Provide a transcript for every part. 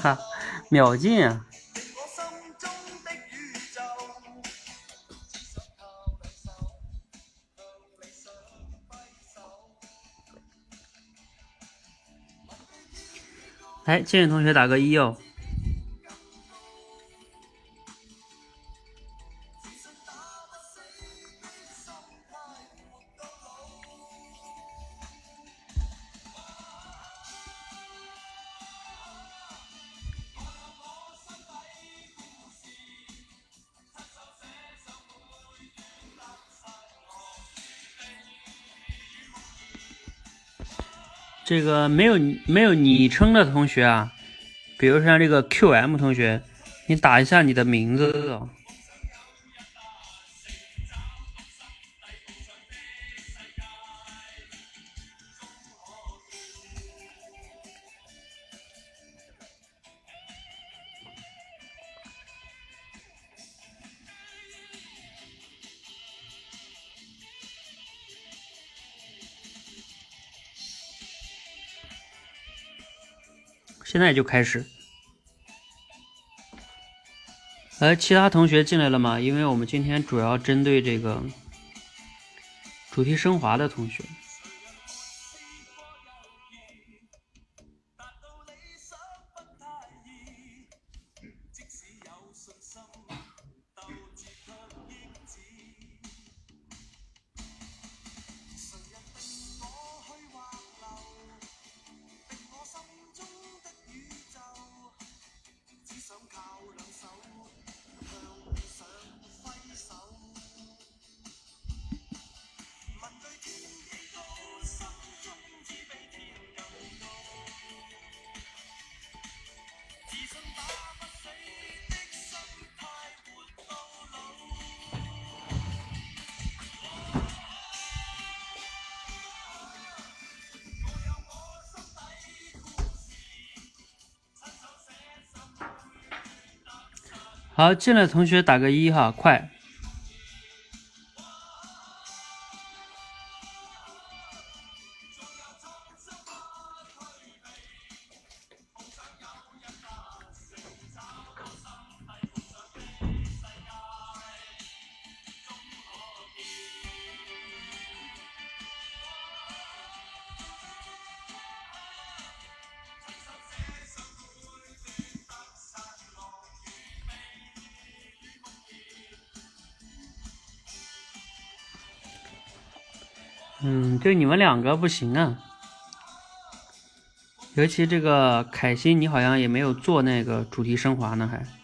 哈，秒进啊！哎，建宇同学打个一哦。这个没有没有昵称的同学啊，比如像这个 QM 同学，你打一下你的名字。在就开始。哎，其他同学进来了吗？因为我们今天主要针对这个主题升华的同学。好，进来同学打个一哈，快。就你们两个不行啊，尤其这个凯欣，你好像也没有做那个主题升华呢，还。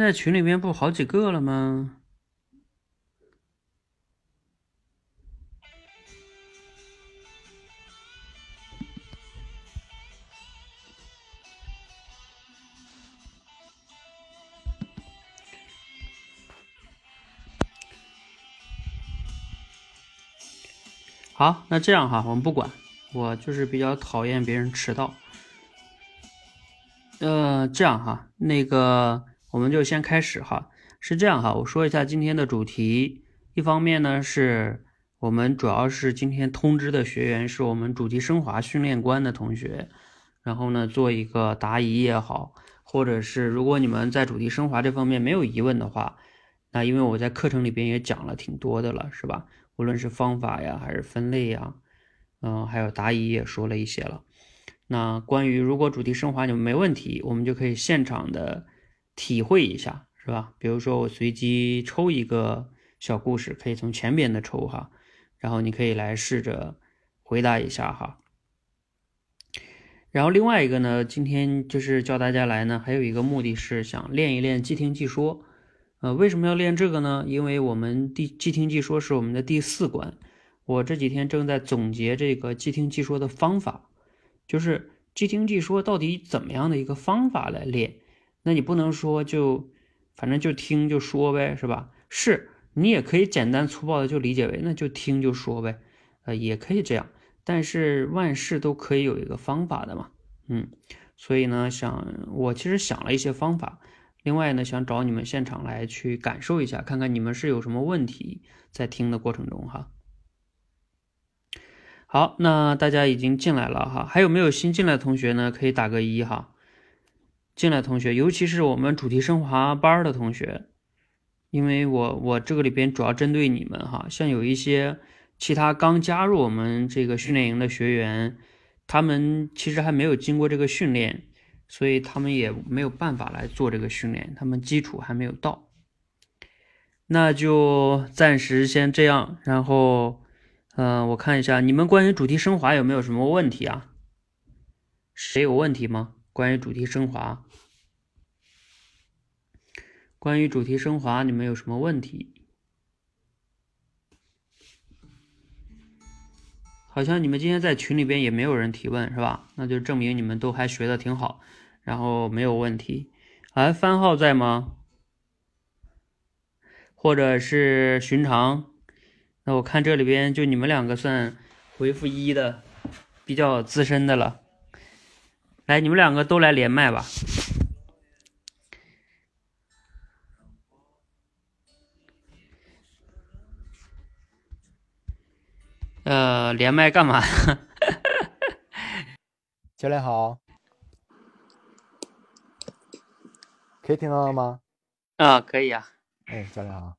在群里面不好几个了吗？好，那这样哈，我们不管，我就是比较讨厌别人迟到。呃，这样哈，那个。我们就先开始哈，是这样哈，我说一下今天的主题。一方面呢，是我们主要是今天通知的学员是我们主题升华训练官的同学，然后呢做一个答疑也好，或者是如果你们在主题升华这方面没有疑问的话，那因为我在课程里边也讲了挺多的了，是吧？无论是方法呀，还是分类呀，嗯，还有答疑也说了一些了。那关于如果主题升华你们没问题，我们就可以现场的。体会一下是吧？比如说我随机抽一个小故事，可以从前边的抽哈，然后你可以来试着回答一下哈。然后另外一个呢，今天就是教大家来呢，还有一个目的是想练一练即听即说。呃，为什么要练这个呢？因为我们第即听即说是我们的第四关，我这几天正在总结这个即听即说的方法，就是即听即说到底怎么样的一个方法来练。那你不能说就，反正就听就说呗，是吧？是你也可以简单粗暴的就理解为那就听就说呗，呃，也可以这样。但是万事都可以有一个方法的嘛，嗯，所以呢，想我其实想了一些方法。另外呢，想找你们现场来去感受一下，看看你们是有什么问题在听的过程中哈。好，那大家已经进来了哈，还有没有新进来的同学呢？可以打个一哈。进来同学，尤其是我们主题升华班的同学，因为我我这个里边主要针对你们哈，像有一些其他刚加入我们这个训练营的学员，他们其实还没有经过这个训练。所以他们也没有办法来做这个训练，他们基础还没有到，那就暂时先这样。然后，嗯，我看一下你们关于主题升华有没有什么问题啊？谁有问题吗？关于主题升华，关于主题升华，你们有什么问题？好像你们今天在群里边也没有人提问，是吧？那就证明你们都还学的挺好。然后没有问题，哎，番号在吗？或者是寻常？那我看这里边就你们两个算回复一的，比较资深的了。来，你们两个都来连麦吧。呃，连麦干嘛？教练好。可以听到了吗？啊，可以啊。哎，教练好。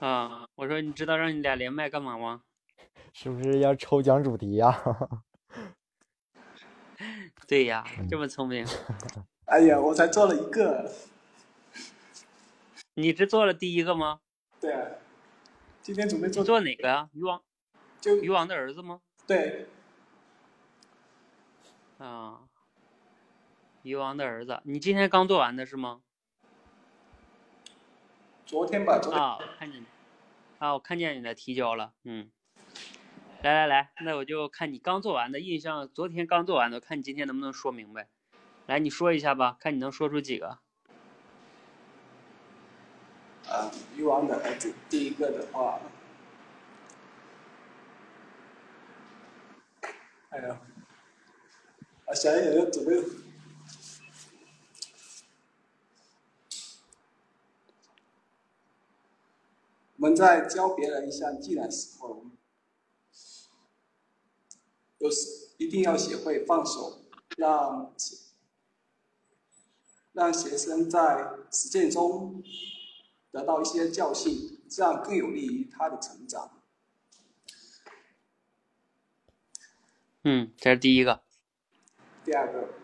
啊，我说你知道让你俩连麦干嘛吗？是不是要抽奖主题呀？对呀，这么聪明。哎呀，我才做了一个。你只做了第一个吗？对啊。今天准备做。做哪个啊？鱼王。就鱼王的儿子吗？对。啊。鱼王的儿子，你今天刚做完的是吗？昨天吧，昨天。啊，看见，啊，我看见你的提交了，嗯。来来来，那我就看你刚做完的，印象昨天刚做完的，看你今天能不能说明白。来，你说一下吧，看你能说出几个。啊，鱼王的儿子，第一个的话，哎呀，啊，想想要准备。我们在教别人一项技能时候，有是一定要学会放手，让让学生在实践中得到一些教训，这样更有利于他的成长。嗯，这是第一个。第二个。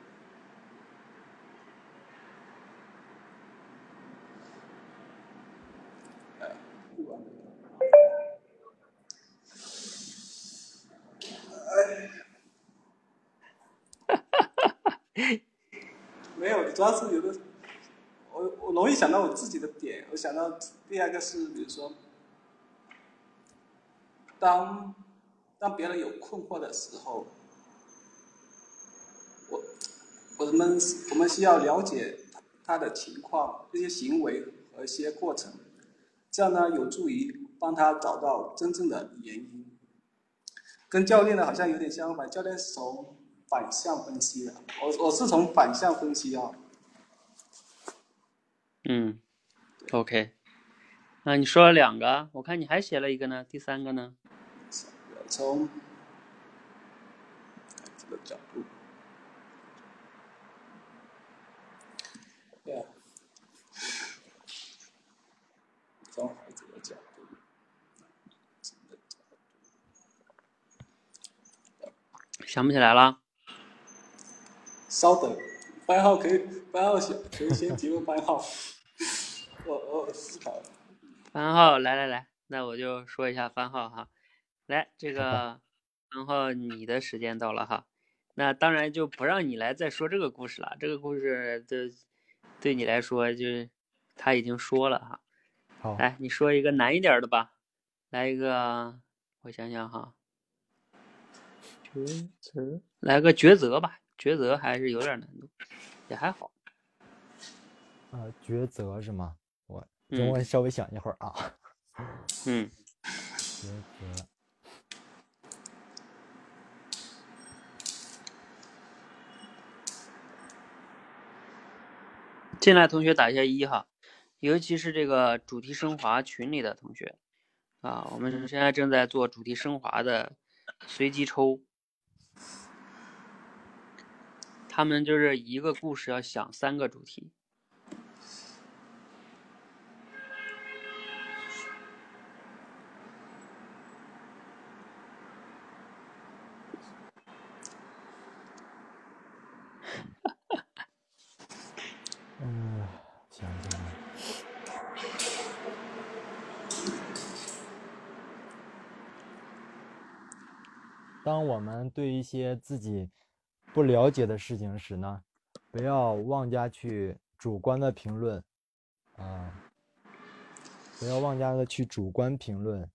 没有，主要是有的，我我容易想到我自己的点。我想到第二个是，比如说，当当别人有困惑的时候，我我们我们需要了解他的情况、这些行为和一些过程，这样呢有助于帮他找到真正的原因。跟教练呢好像有点相反，教练是从。反向分析的，我我是从反向分析啊。嗯，OK，那你说了两个，我看你还写了一个呢，第三个呢？从这个角度，对啊，从孩子的角度，想不起来了。稍等，番号可以，番号先可以先提问番号。我我思考。番号来来来，那我就说一下番号哈。来，这个番号你的时间到了哈。那当然就不让你来再说这个故事了，这个故事对对你来说就是他已经说了哈。好。来，你说一个难一点的吧。来一个，我想想哈。抉择。来个抉择吧。抉择还是有点难度，也还好。呃，抉择是吗？我等我稍微想一会儿啊。嗯，抉择。进来同学打一下一哈，尤其是这个主题升华群里的同学啊，我们现在正在做主题升华的随机抽，他们就是一个故事要想三个主题。当我们对一些自己不了解的事情时呢，不要妄加去主观的评论，啊，不要妄加的去主观评论，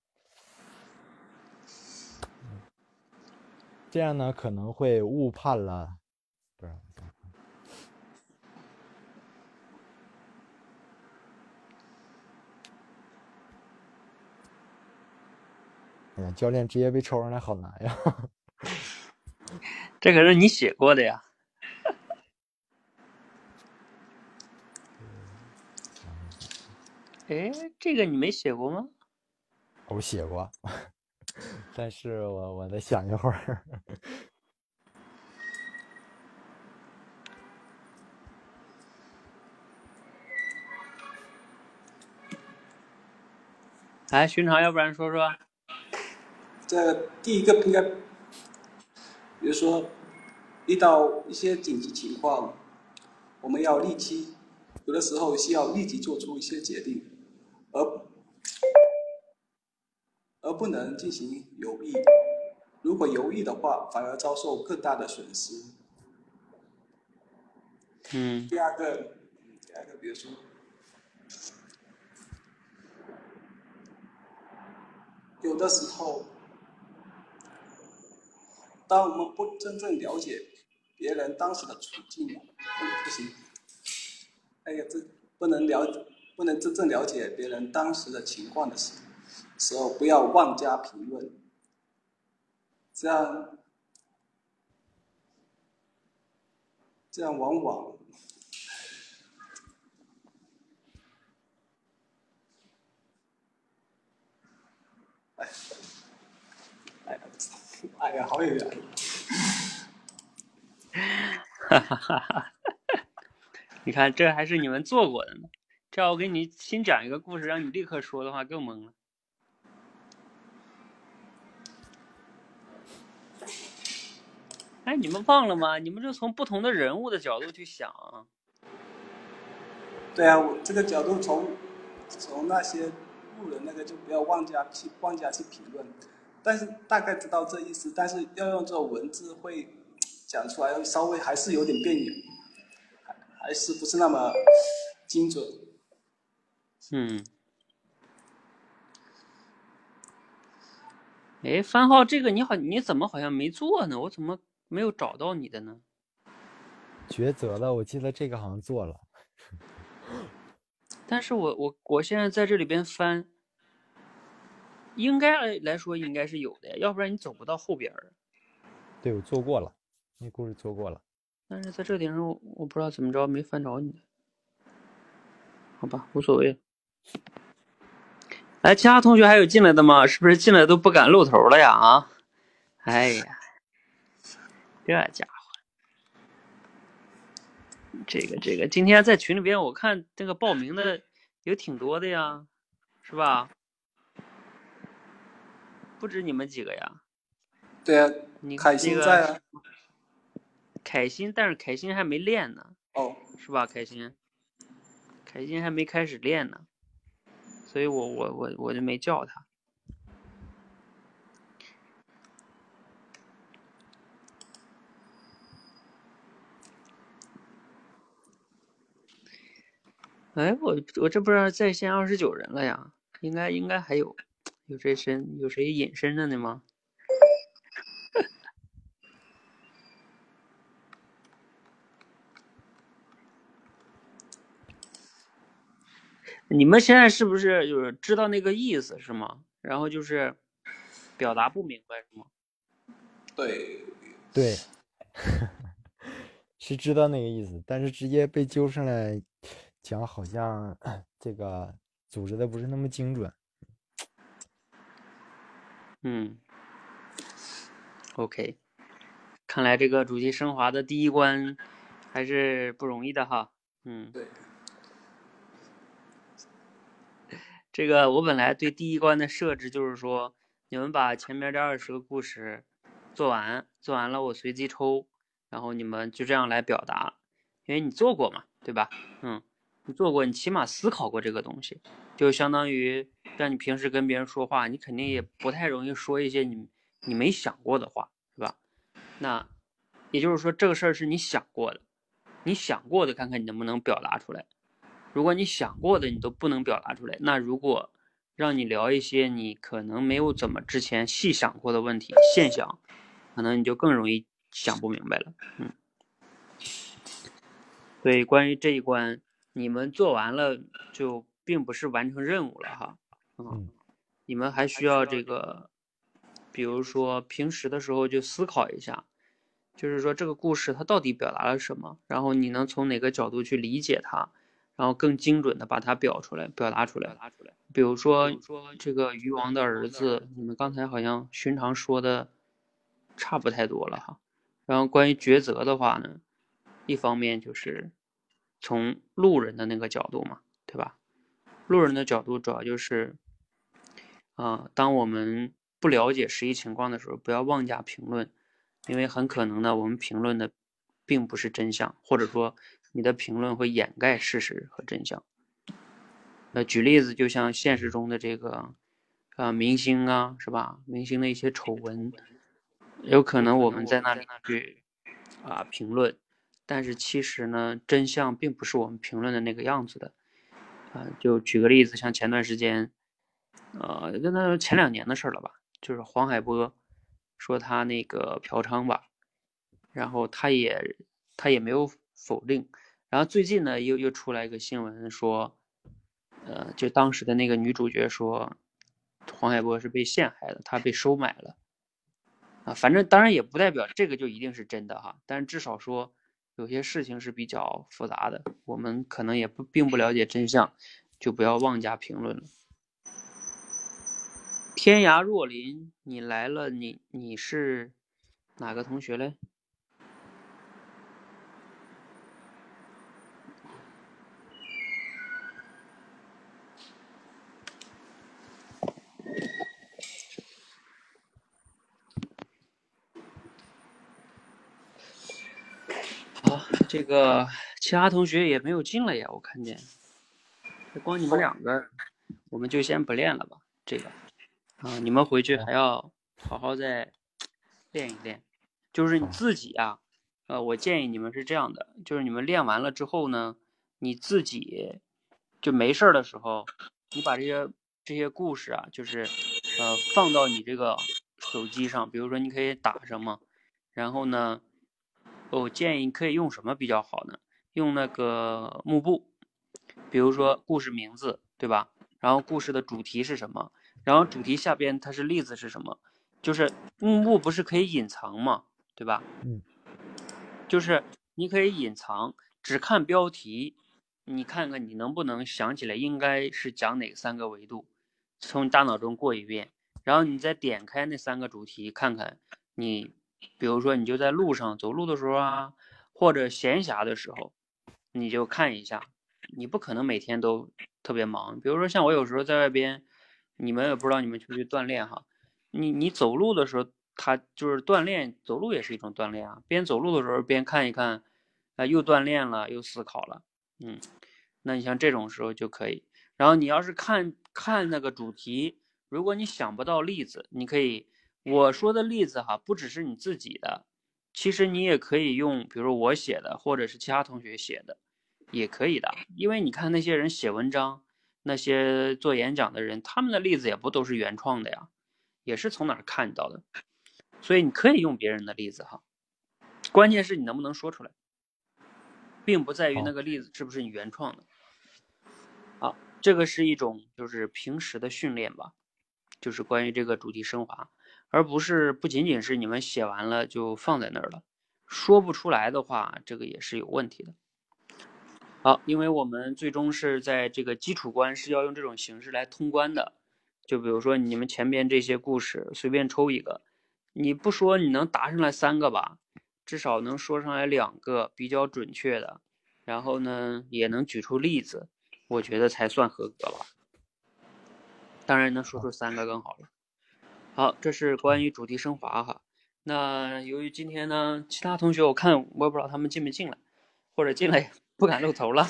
这样呢可能会误判了，不是。哎呀，教练直接被抽上来好难呀！这可是你写过的呀。哎，这个你没写过吗？我写过，但是我我再想一会儿。来，寻常，要不然说说。这第一个应该，比如说遇到一些紧急情况，我们要立即，有的时候需要立即做出一些决定，而而不能进行犹豫。如果犹豫的话，反而遭受更大的损失。嗯。第二个，第二个，比如说。有的时候，当我们不真正了解别人当时的处境，不不行，哎呀，这不能了，不能真正了解别人当时的情况的时时候，不要妄加评论，这样，这样往往。哎呀，好有缘！哈哈哈哈你看，这还是你们做过的呢。这要我给你新讲一个故事，让你立刻说的话，更懵了。哎，你们忘了吗？你们就从不同的人物的角度去想。对啊，我这个角度从从那些路人那个就不要妄加去妄加去评论。但是大概知道这意思，但是要用这种文字会讲出来，稍微还是有点别扭，还还是不是那么精准。嗯。哎，番号，这个你好，你怎么好像没做呢？我怎么没有找到你的呢？抉择了，我记得这个好像做了。但是我我我现在在这里边翻。应该来说应该是有的，要不然你走不到后边儿。对，我做过了，那故事做过了。但是在这点上，我不知道怎么着没翻着你。好吧，无所谓。哎，其他同学还有进来的吗？是不是进来都不敢露头了呀？啊！哎呀，这家伙，这个这个，今天在群里边我看这个报名的有挺多的呀，是吧？不止你们几个呀？对啊，凯欣在啊。凯欣，但是凯欣还没练呢。哦。是吧，凯欣？凯欣还没开始练呢，所以我我我我就没叫他。哎，我我这不是在线二十九人了呀？应该应该还有。有谁身有谁隐身着呢吗？你们现在是不是就是知道那个意思是吗？然后就是表达不明白是吗？对，对，是知道那个意思，但是直接被揪上来讲，好像这个组织的不是那么精准。嗯，OK，看来这个主题升华的第一关还是不容易的哈。嗯，对，这个我本来对第一关的设置就是说，你们把前面这二十个故事做完，做完了我随机抽，然后你们就这样来表达，因为你做过嘛，对吧？嗯，你做过，你起码思考过这个东西，就相当于像你平时跟别人说话，你肯定也不太容易说一些你你没想过的话，是吧？那也就是说，这个事儿是你想过的，你想过的，看看你能不能表达出来。如果你想过的你都不能表达出来，那如果让你聊一些你可能没有怎么之前细想过的问题现象，可能你就更容易想不明白了。嗯，所以关于这一关，你们做完了就并不是完成任务了哈。嗯，你们还需要这个，比如说平时的时候就思考一下，就是说这个故事它到底表达了什么，然后你能从哪个角度去理解它。然后更精准的把它表出来，表达出来，表达出来比如说这个鱼王的儿子，你们刚才好像寻常说的差不太多了哈。然后关于抉择的话呢，一方面就是从路人的那个角度嘛，对吧？路人的角度主要就是，啊，当我们不了解实际情况的时候，不要妄加评论，因为很可能呢，我们评论的并不是真相，或者说。你的评论会掩盖事实和真相。那，举例子，就像现实中的这个，啊，明星啊，是吧？明星的一些丑闻，有可能我们在那里去啊评论，但是其实呢，真相并不是我们评论的那个样子的。啊，就举个例子，像前段时间，呃，那前两年的事了吧？就是黄海波说他那个嫖娼吧，然后他也他也没有否定。然后最近呢，又又出来一个新闻说，呃，就当时的那个女主角说，黄海波是被陷害的，他被收买了，啊，反正当然也不代表这个就一定是真的哈，但是至少说有些事情是比较复杂的，我们可能也不并不了解真相，就不要妄加评论了。天涯若林，你来了，你你是哪个同学嘞？这个其他同学也没有进来呀，我看见，光你们两个，我们就先不练了吧。这个啊，你们回去还要好好再练一练。就是你自己啊，呃，我建议你们是这样的，就是你们练完了之后呢，你自己就没事儿的时候，你把这些这些故事啊，就是呃放到你这个手机上，比如说你可以打什么，然后呢。我建议可以用什么比较好呢？用那个幕布，比如说故事名字，对吧？然后故事的主题是什么？然后主题下边它是例子是什么？就是幕布不是可以隐藏吗？对吧？嗯，就是你可以隐藏，只看标题，你看看你能不能想起来应该是讲哪三个维度，从大脑中过一遍，然后你再点开那三个主题，看看你。比如说，你就在路上走路的时候啊，或者闲暇的时候，你就看一下。你不可能每天都特别忙。比如说，像我有时候在外边，你们也不知道你们去不去锻炼哈。你你走路的时候，他就是锻炼，走路也是一种锻炼啊。边走路的时候边看一看，啊，又锻炼了，又思考了。嗯，那你像这种时候就可以。然后你要是看看那个主题，如果你想不到例子，你可以。我说的例子哈，不只是你自己的，其实你也可以用，比如我写的，或者是其他同学写的，也可以的。因为你看那些人写文章，那些做演讲的人，他们的例子也不都是原创的呀，也是从哪儿看到的。所以你可以用别人的例子哈，关键是你能不能说出来，并不在于那个例子是不是你原创的。好，这个是一种就是平时的训练吧，就是关于这个主题升华，而不是不仅仅是你们写完了就放在那儿了，说不出来的话，这个也是有问题的。好，因为我们最终是在这个基础关是要用这种形式来通关的，就比如说你们前边这些故事，随便抽一个，你不说你能答上来三个吧，至少能说上来两个比较准确的，然后呢也能举出例子，我觉得才算合格吧。当然能说出三个更好了。好，这是关于主题升华哈。那由于今天呢，其他同学我看我也不知道他们进没进来，或者进来。不敢露头了，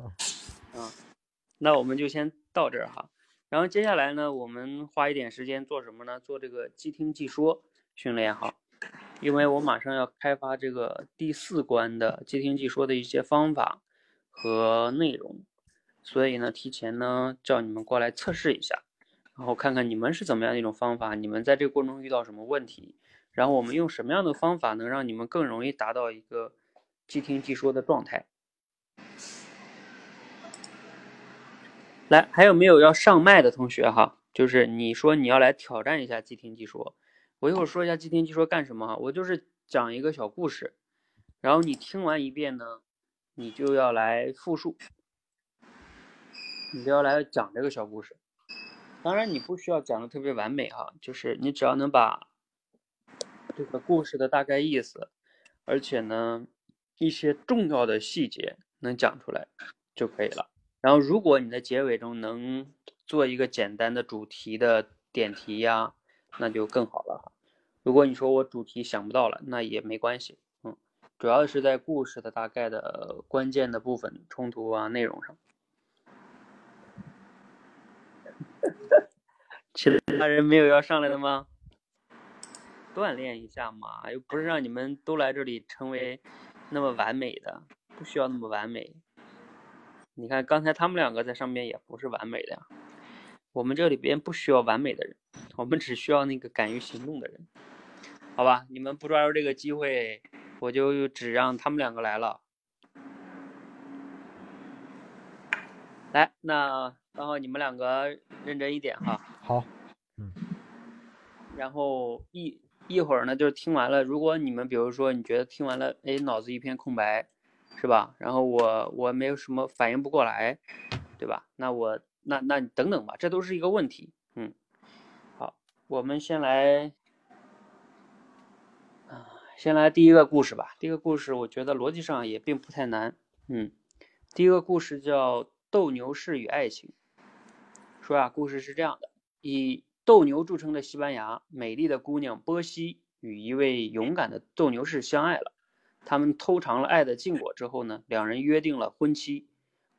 啊，那我们就先到这儿哈。然后接下来呢，我们花一点时间做什么呢？做这个即听即说训练哈。因为我马上要开发这个第四关的即听即说的一些方法和内容，所以呢，提前呢叫你们过来测试一下，然后看看你们是怎么样一种方法，你们在这个过程中遇到什么问题，然后我们用什么样的方法能让你们更容易达到一个即听即说的状态。来，还有没有要上麦的同学哈？就是你说你要来挑战一下即听即说，我一会儿说一下即听即说干什么哈。我就是讲一个小故事，然后你听完一遍呢，你就要来复述，你就要来讲这个小故事。当然你不需要讲的特别完美哈，就是你只要能把这个故事的大概意思，而且呢一些重要的细节。能讲出来就可以了。然后，如果你的结尾中能做一个简单的主题的点题呀，那就更好了。如果你说我主题想不到了，那也没关系。嗯，主要是在故事的大概的关键的部分、冲突啊、内容上。其他人没有要上来的吗？锻炼一下嘛，又不是让你们都来这里成为那么完美的。不需要那么完美。你看，刚才他们两个在上面也不是完美的呀。我们这里边不需要完美的人，我们只需要那个敢于行动的人。好吧，你们不抓住这个机会，我就只让他们两个来了。来，那然后你们两个认真一点哈。好。嗯。然后一一会儿呢，就是听完了，如果你们比如说你觉得听完了，哎，脑子一片空白。是吧？然后我我没有什么反应不过来，对吧？那我那那你等等吧，这都是一个问题。嗯，好，我们先来啊，先来第一个故事吧。第一个故事我觉得逻辑上也并不太难。嗯，第一个故事叫《斗牛士与爱情》。说啊，故事是这样的：以斗牛著称的西班牙，美丽的姑娘波西与一位勇敢的斗牛士相爱了。他们偷尝了爱的禁果之后呢，两人约定了婚期。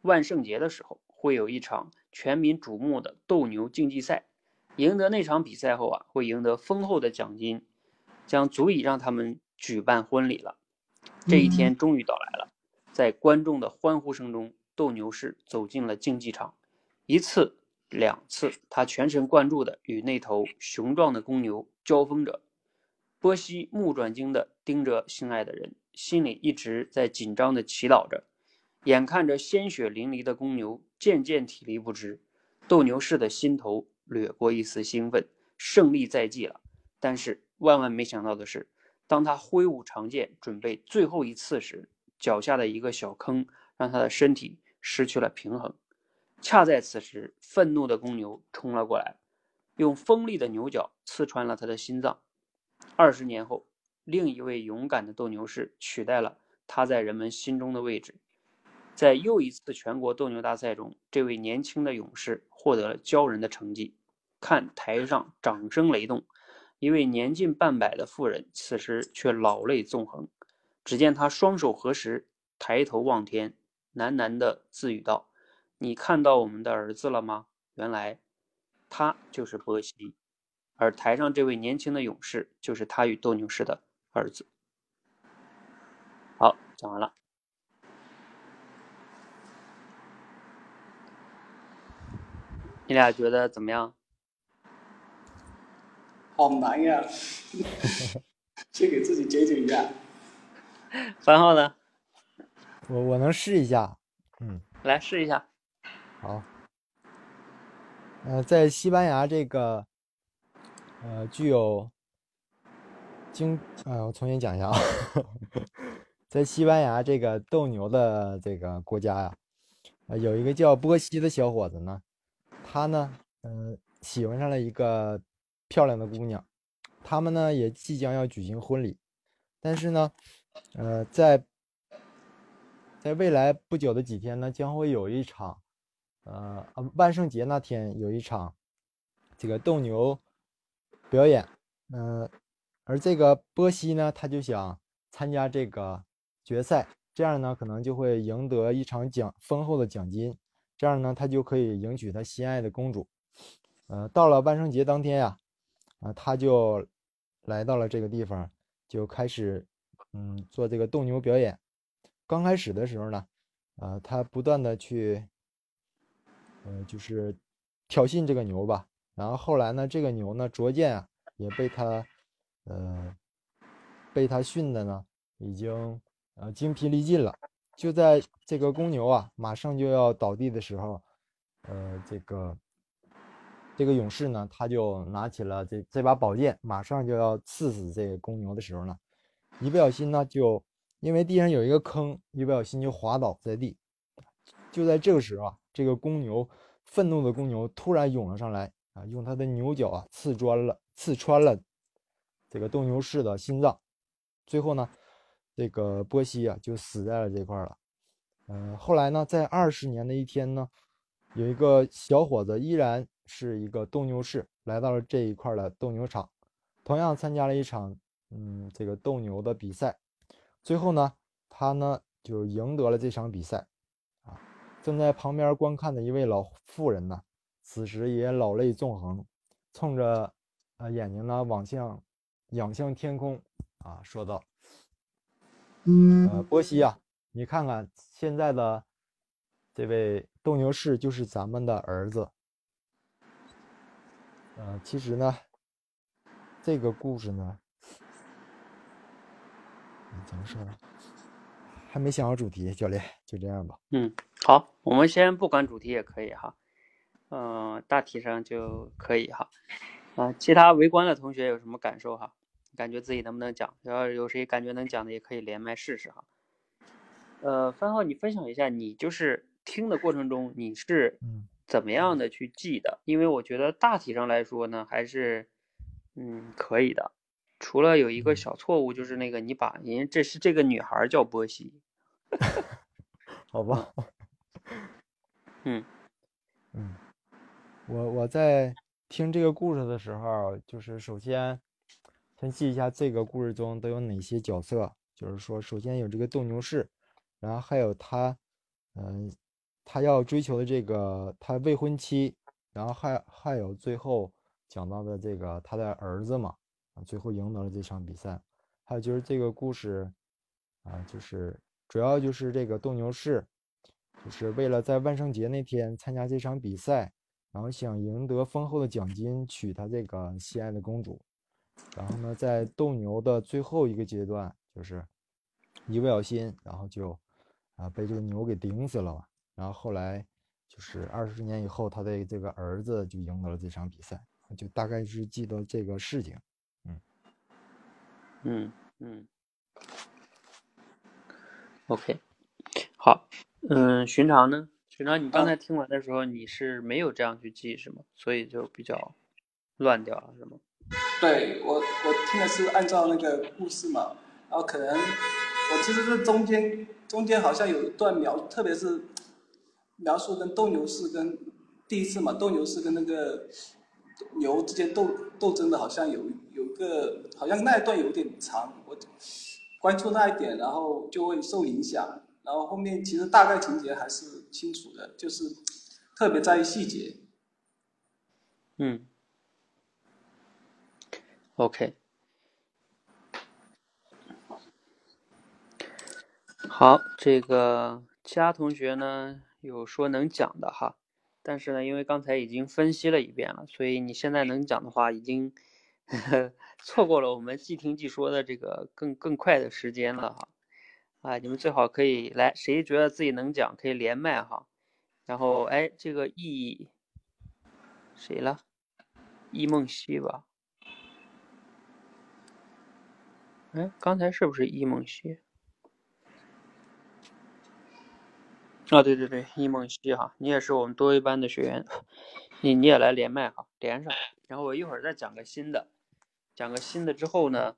万圣节的时候会有一场全民瞩目的斗牛竞技赛，赢得那场比赛后啊，会赢得丰厚的奖金，将足以让他们举办婚礼了。这一天终于到来了，在观众的欢呼声中，斗牛士走进了竞技场。一次、两次，他全神贯注地与那头雄壮的公牛交锋着。波西目转睛地盯着心爱的人。心里一直在紧张地祈祷着，眼看着鲜血淋漓的公牛渐渐体力不支，斗牛士的心头掠过一丝兴奋，胜利在即了。但是万万没想到的是，当他挥舞长剑准备最后一次时，脚下的一个小坑让他的身体失去了平衡。恰在此时，愤怒的公牛冲了过来，用锋利的牛角刺穿了他的心脏。二十年后。另一位勇敢的斗牛士取代了他在人们心中的位置，在又一次全国斗牛大赛中，这位年轻的勇士获得了骄人的成绩。看台上掌声雷动，一位年近半百的妇人此时却老泪纵横。只见他双手合十，抬头望天，喃喃地自语道：“你看到我们的儿子了吗？原来，他就是波西，而台上这位年轻的勇士就是他与斗牛士的。”儿子，好，讲完了。你俩觉得怎么样？好难呀！先给自己解解压。番号呢？我我能试一下，嗯。来试一下。好。呃，在西班牙这个呃具有经呃，我重新讲一下啊，在西班牙这个斗牛的这个国家呀，呃，有一个叫波西的小伙子呢，他呢，嗯，喜欢上了一个漂亮的姑娘，他们呢也即将要举行婚礼，但是呢，呃，在在未来不久的几天呢，将会有一场。呃，万圣节那天有一场这个斗牛表演，嗯，而这个波西呢，他就想参加这个决赛，这样呢，可能就会赢得一场奖丰厚的奖金，这样呢，他就可以迎娶他心爱的公主。呃，到了万圣节当天呀，啊，他就来到了这个地方，就开始嗯做这个斗牛表演。刚开始的时候呢，呃，他不断的去。呃，就是挑衅这个牛吧，然后后来呢，这个牛呢逐渐啊也被他，呃，被他训的呢已经呃精疲力尽了。就在这个公牛啊马上就要倒地的时候，呃，这个这个勇士呢他就拿起了这这把宝剑，马上就要刺死这个公牛的时候呢，一不小心呢就因为地上有一个坑，一不小心就滑倒在地。就在这个时候啊。这个公牛愤怒的公牛突然涌了上来啊，用它的牛角啊刺穿了刺穿了这个斗牛士的心脏，最后呢，这个波西啊就死在了这块了。嗯，后来呢，在二十年的一天呢，有一个小伙子依然是一个斗牛士，来到了这一块的斗牛场，同样参加了一场嗯这个斗牛的比赛，最后呢，他呢就赢得了这场比赛。正在旁边观看的一位老妇人呢，此时也老泪纵横，冲着呃眼睛呢往向仰向天空啊，说道：“呃，波西呀，你看看现在的这位斗牛士就是咱们的儿子。呃，其实呢，这个故事呢，怎么说呢？还没想好主题，教练，就这样吧。嗯。”好，我们先不管主题也可以哈，嗯，大体上就可以哈，啊，其他围观的同学有什么感受哈？感觉自己能不能讲？要有谁感觉能讲的，也可以连麦试试哈。呃，番号，你分享一下，你就是听的过程中你是怎么样的去记的？因为我觉得大体上来说呢，还是嗯可以的，除了有一个小错误，就是那个你把人这是这个女孩叫波西，好吧。嗯嗯，我我在听这个故事的时候，就是首先先记一下这个故事中都有哪些角色。就是说，首先有这个斗牛士，然后还有他，嗯，他要追求的这个他未婚妻，然后还还有最后讲到的这个他的儿子嘛，啊，最后赢得了这场比赛。还有就是这个故事，啊，就是主要就是这个斗牛士。就是为了在万圣节那天参加这场比赛，然后想赢得丰厚的奖金，娶他这个心爱的公主。然后呢，在斗牛的最后一个阶段，就是一不小心，然后就啊被这个牛给顶死了。然后后来就是二十年以后，他的这个儿子就赢得了这场比赛。就大概是记得这个事情。嗯嗯嗯。OK，好。嗯，寻常呢？寻常，你刚才听完的时候，你是没有这样去记是吗？所以就比较乱掉了是吗？对我，我听的是按照那个故事嘛，然后可能我其实是中间中间好像有一段描，特别是描述跟斗牛士跟第一次嘛，斗牛士跟那个牛之间斗斗争的，好像有有个好像那一段有点长，我关注那一点，然后就会受影响。然后后面其实大概情节还是清楚的，就是特别在意细节。嗯。OK。好，这个其他同学呢有说能讲的哈，但是呢，因为刚才已经分析了一遍了，所以你现在能讲的话，已经呵 呵错过了我们即听即说的这个更更快的时间了哈。啊，你们最好可以来，谁觉得自己能讲，可以连麦哈。然后，哎，这个 E 谁了？易梦溪吧？哎，刚才是不是易梦溪？啊，对对对，易梦溪哈，你也是我们多一班的学员，你你也来连麦哈，连上，然后我一会儿再讲个新的，讲个新的之后呢，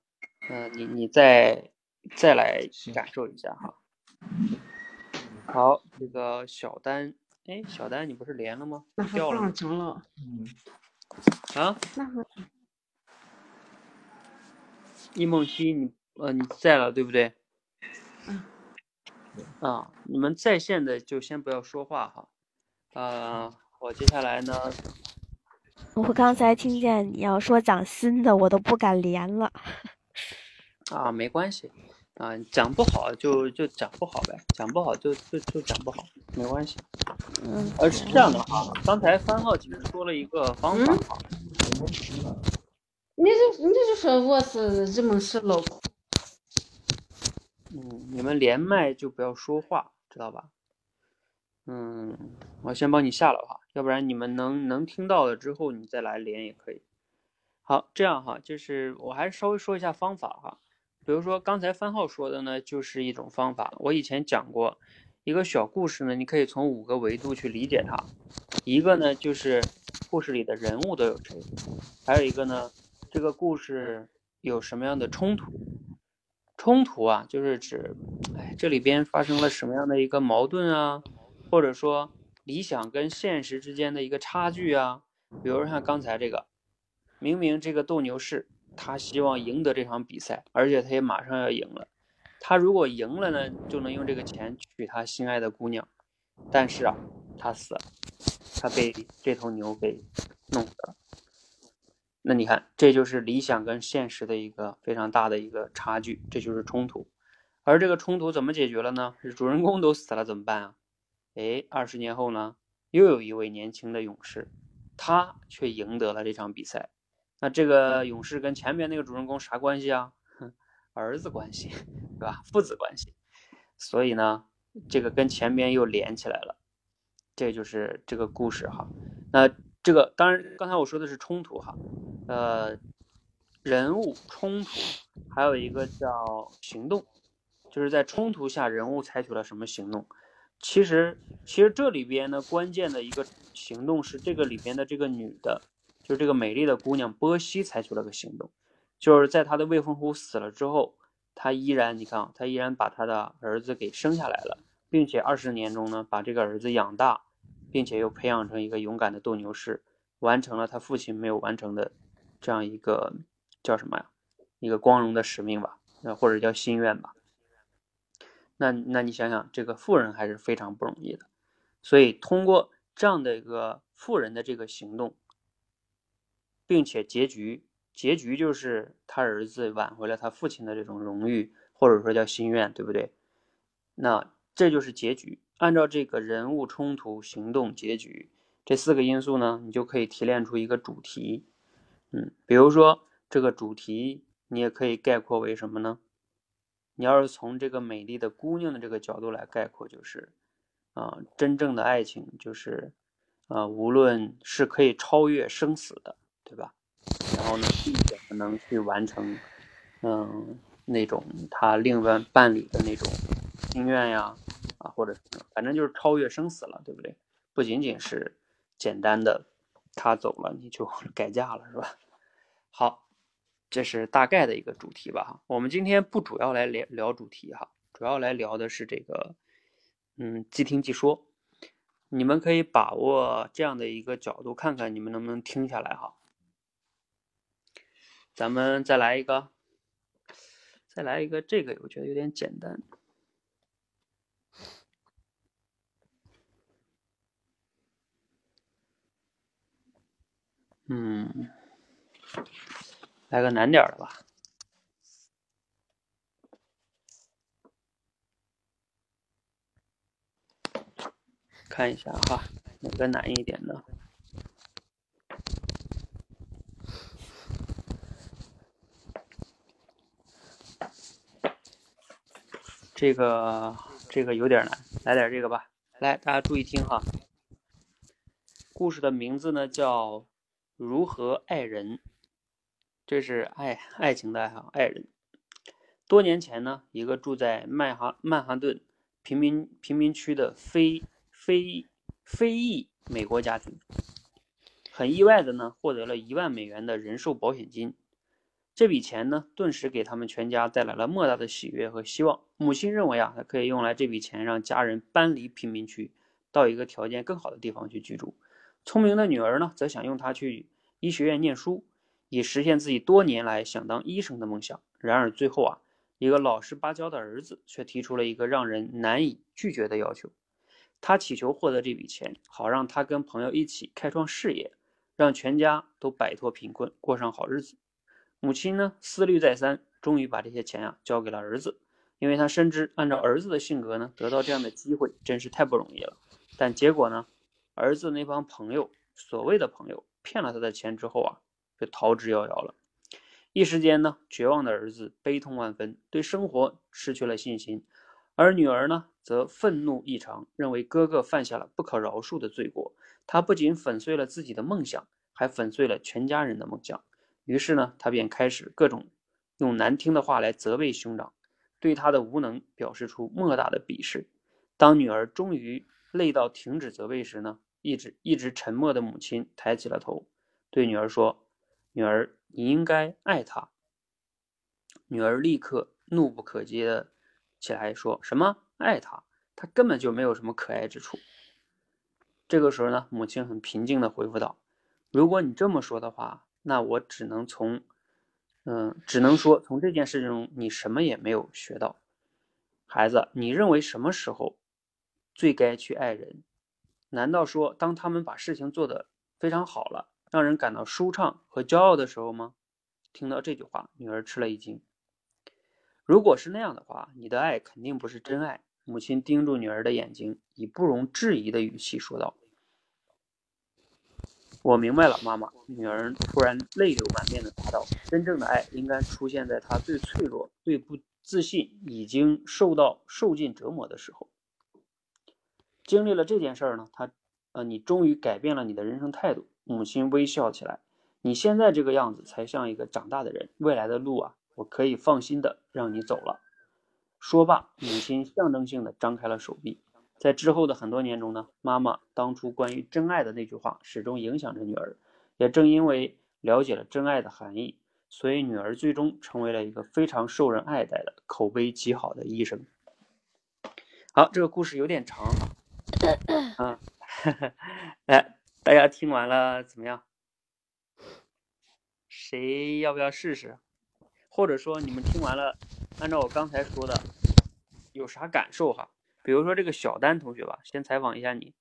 嗯，你你再再来感受一下哈。好，这个小丹，哎，小丹你不是连了吗？掉了？成了。嗯，啊？那和易梦溪，你呃你在了对不对？嗯。啊，你们在线的就先不要说话哈。呃，我接下来呢，我刚才听见你要说讲新的，我都不敢连了。啊，没关系，啊，讲不好就就讲不好呗，讲不好就就就讲不好，没关系。嗯，呃，是这样的哈，刚才番号其实说了一个方法哈，你就你就说我是日梦石老公，嗯，你们连麦就不要说话，知道吧？嗯，我先帮你下了哈，要不然你们能能听到了之后你再来连也可以。好，这样哈，就是我还是稍微说一下方法哈。比如说刚才番号说的呢，就是一种方法。我以前讲过一个小故事呢，你可以从五个维度去理解它。一个呢就是故事里的人物都有谁，还有一个呢，这个故事有什么样的冲突？冲突啊，就是指，哎，这里边发生了什么样的一个矛盾啊，或者说理想跟现实之间的一个差距啊。比如像刚才这个，明明这个斗牛士他希望赢得这场比赛，而且他也马上要赢了。他如果赢了呢，就能用这个钱娶他心爱的姑娘。但是啊，他死了，他被这头牛给弄死了。那你看，这就是理想跟现实的一个非常大的一个差距，这就是冲突。而这个冲突怎么解决了呢？是主人公都死了怎么办啊？哎，二十年后呢，又有一位年轻的勇士，他却赢得了这场比赛。那这个勇士跟前面那个主人公啥关系啊？哼，儿子关系，对吧？父子关系。所以呢，这个跟前面又连起来了。这就是这个故事哈。那这个当然，刚才我说的是冲突哈。呃，人物冲突，还有一个叫行动，就是在冲突下人物采取了什么行动。其实，其实这里边呢，关键的一个行动是这个里边的这个女的，就是这个美丽的姑娘波西采取了个行动，就是在她的未婚夫死了之后，她依然，你看啊，她依然把她的儿子给生下来了，并且二十年中呢，把这个儿子养大，并且又培养成一个勇敢的斗牛士，完成了他父亲没有完成的。这样一个叫什么呀？一个光荣的使命吧，呃，或者叫心愿吧。那那你想想，这个富人还是非常不容易的。所以通过这样的一个富人的这个行动，并且结局结局就是他儿子挽回了他父亲的这种荣誉，或者说叫心愿，对不对？那这就是结局。按照这个人物冲突、行动、结局这四个因素呢，你就可以提炼出一个主题。嗯，比如说这个主题，你也可以概括为什么呢？你要是从这个美丽的姑娘的这个角度来概括，就是啊，真正的爱情就是啊，无论是可以超越生死的，对吧？然后呢，并且能去完成嗯那种他另外伴侣的那种心愿呀或者反正就是超越生死了，对不对？不仅仅是简单的他走了你就 改嫁了，是吧？好，这是大概的一个主题吧。我们今天不主要来聊聊主题哈，主要来聊的是这个，嗯，即听即说。你们可以把握这样的一个角度，看看你们能不能听下来哈。咱们再来一个，再来一个，这个我觉得有点简单。嗯。来个难点的吧，看一下哈，哪个难一点的？这个这个有点难，来点这个吧。来，大家注意听哈。故事的名字呢叫《如何爱人》，这是爱爱情的爱哈，爱人。多年前呢，一个住在曼哈曼哈顿贫民贫民区的非非非裔美国家庭，很意外的呢，获得了一万美元的人寿保险金。这笔钱呢，顿时给他们全家带来了莫大的喜悦和希望。母亲认为啊，她可以用来这笔钱让家人搬离贫民区，到一个条件更好的地方去居住。聪明的女儿呢，则想用它去医学院念书，以实现自己多年来想当医生的梦想。然而最后啊。一个老实巴交的儿子却提出了一个让人难以拒绝的要求，他祈求获得这笔钱，好让他跟朋友一起开创事业，让全家都摆脱贫困，过上好日子。母亲呢，思虑再三，终于把这些钱啊交给了儿子，因为他深知按照儿子的性格呢，得到这样的机会真是太不容易了。但结果呢，儿子那帮朋友，所谓的朋友，骗了他的钱之后啊，就逃之夭夭了。一时间呢，绝望的儿子悲痛万分，对生活失去了信心；而女儿呢，则愤怒异常，认为哥哥犯下了不可饶恕的罪过。他不仅粉碎了自己的梦想，还粉碎了全家人的梦想。于是呢，他便开始各种用难听的话来责备兄长，对他的无能表示出莫大的鄙视。当女儿终于累到停止责备时呢，一直一直沉默的母亲抬起了头，对女儿说：“女儿。”你应该爱他。女儿立刻怒不可遏的起来，说什么爱他？他根本就没有什么可爱之处。这个时候呢，母亲很平静的回复道：“如果你这么说的话，那我只能从，嗯，只能说从这件事中你什么也没有学到。孩子，你认为什么时候最该去爱人？难道说当他们把事情做得非常好了？”让人感到舒畅和骄傲的时候吗？听到这句话，女儿吃了一惊。如果是那样的话，你的爱肯定不是真爱。母亲盯住女儿的眼睛，以不容置疑的语气说道：“我明白了，妈妈。”女儿突然泪流满面的答道：“真正的爱应该出现在她最脆弱、最不自信、已经受到受尽折磨的时候。”经历了这件事儿呢，她，呃，你终于改变了你的人生态度。母亲微笑起来，你现在这个样子才像一个长大的人。未来的路啊，我可以放心的让你走了。说罢，母亲象征性的张开了手臂。在之后的很多年中呢，妈妈当初关于真爱的那句话始终影响着女儿。也正因为了解了真爱的含义，所以女儿最终成为了一个非常受人爱戴的、口碑极好的医生。好，这个故事有点长啊，来。大家听完了怎么样？谁要不要试试？或者说你们听完了，按照我刚才说的，有啥感受哈？比如说这个小丹同学吧，先采访一下你。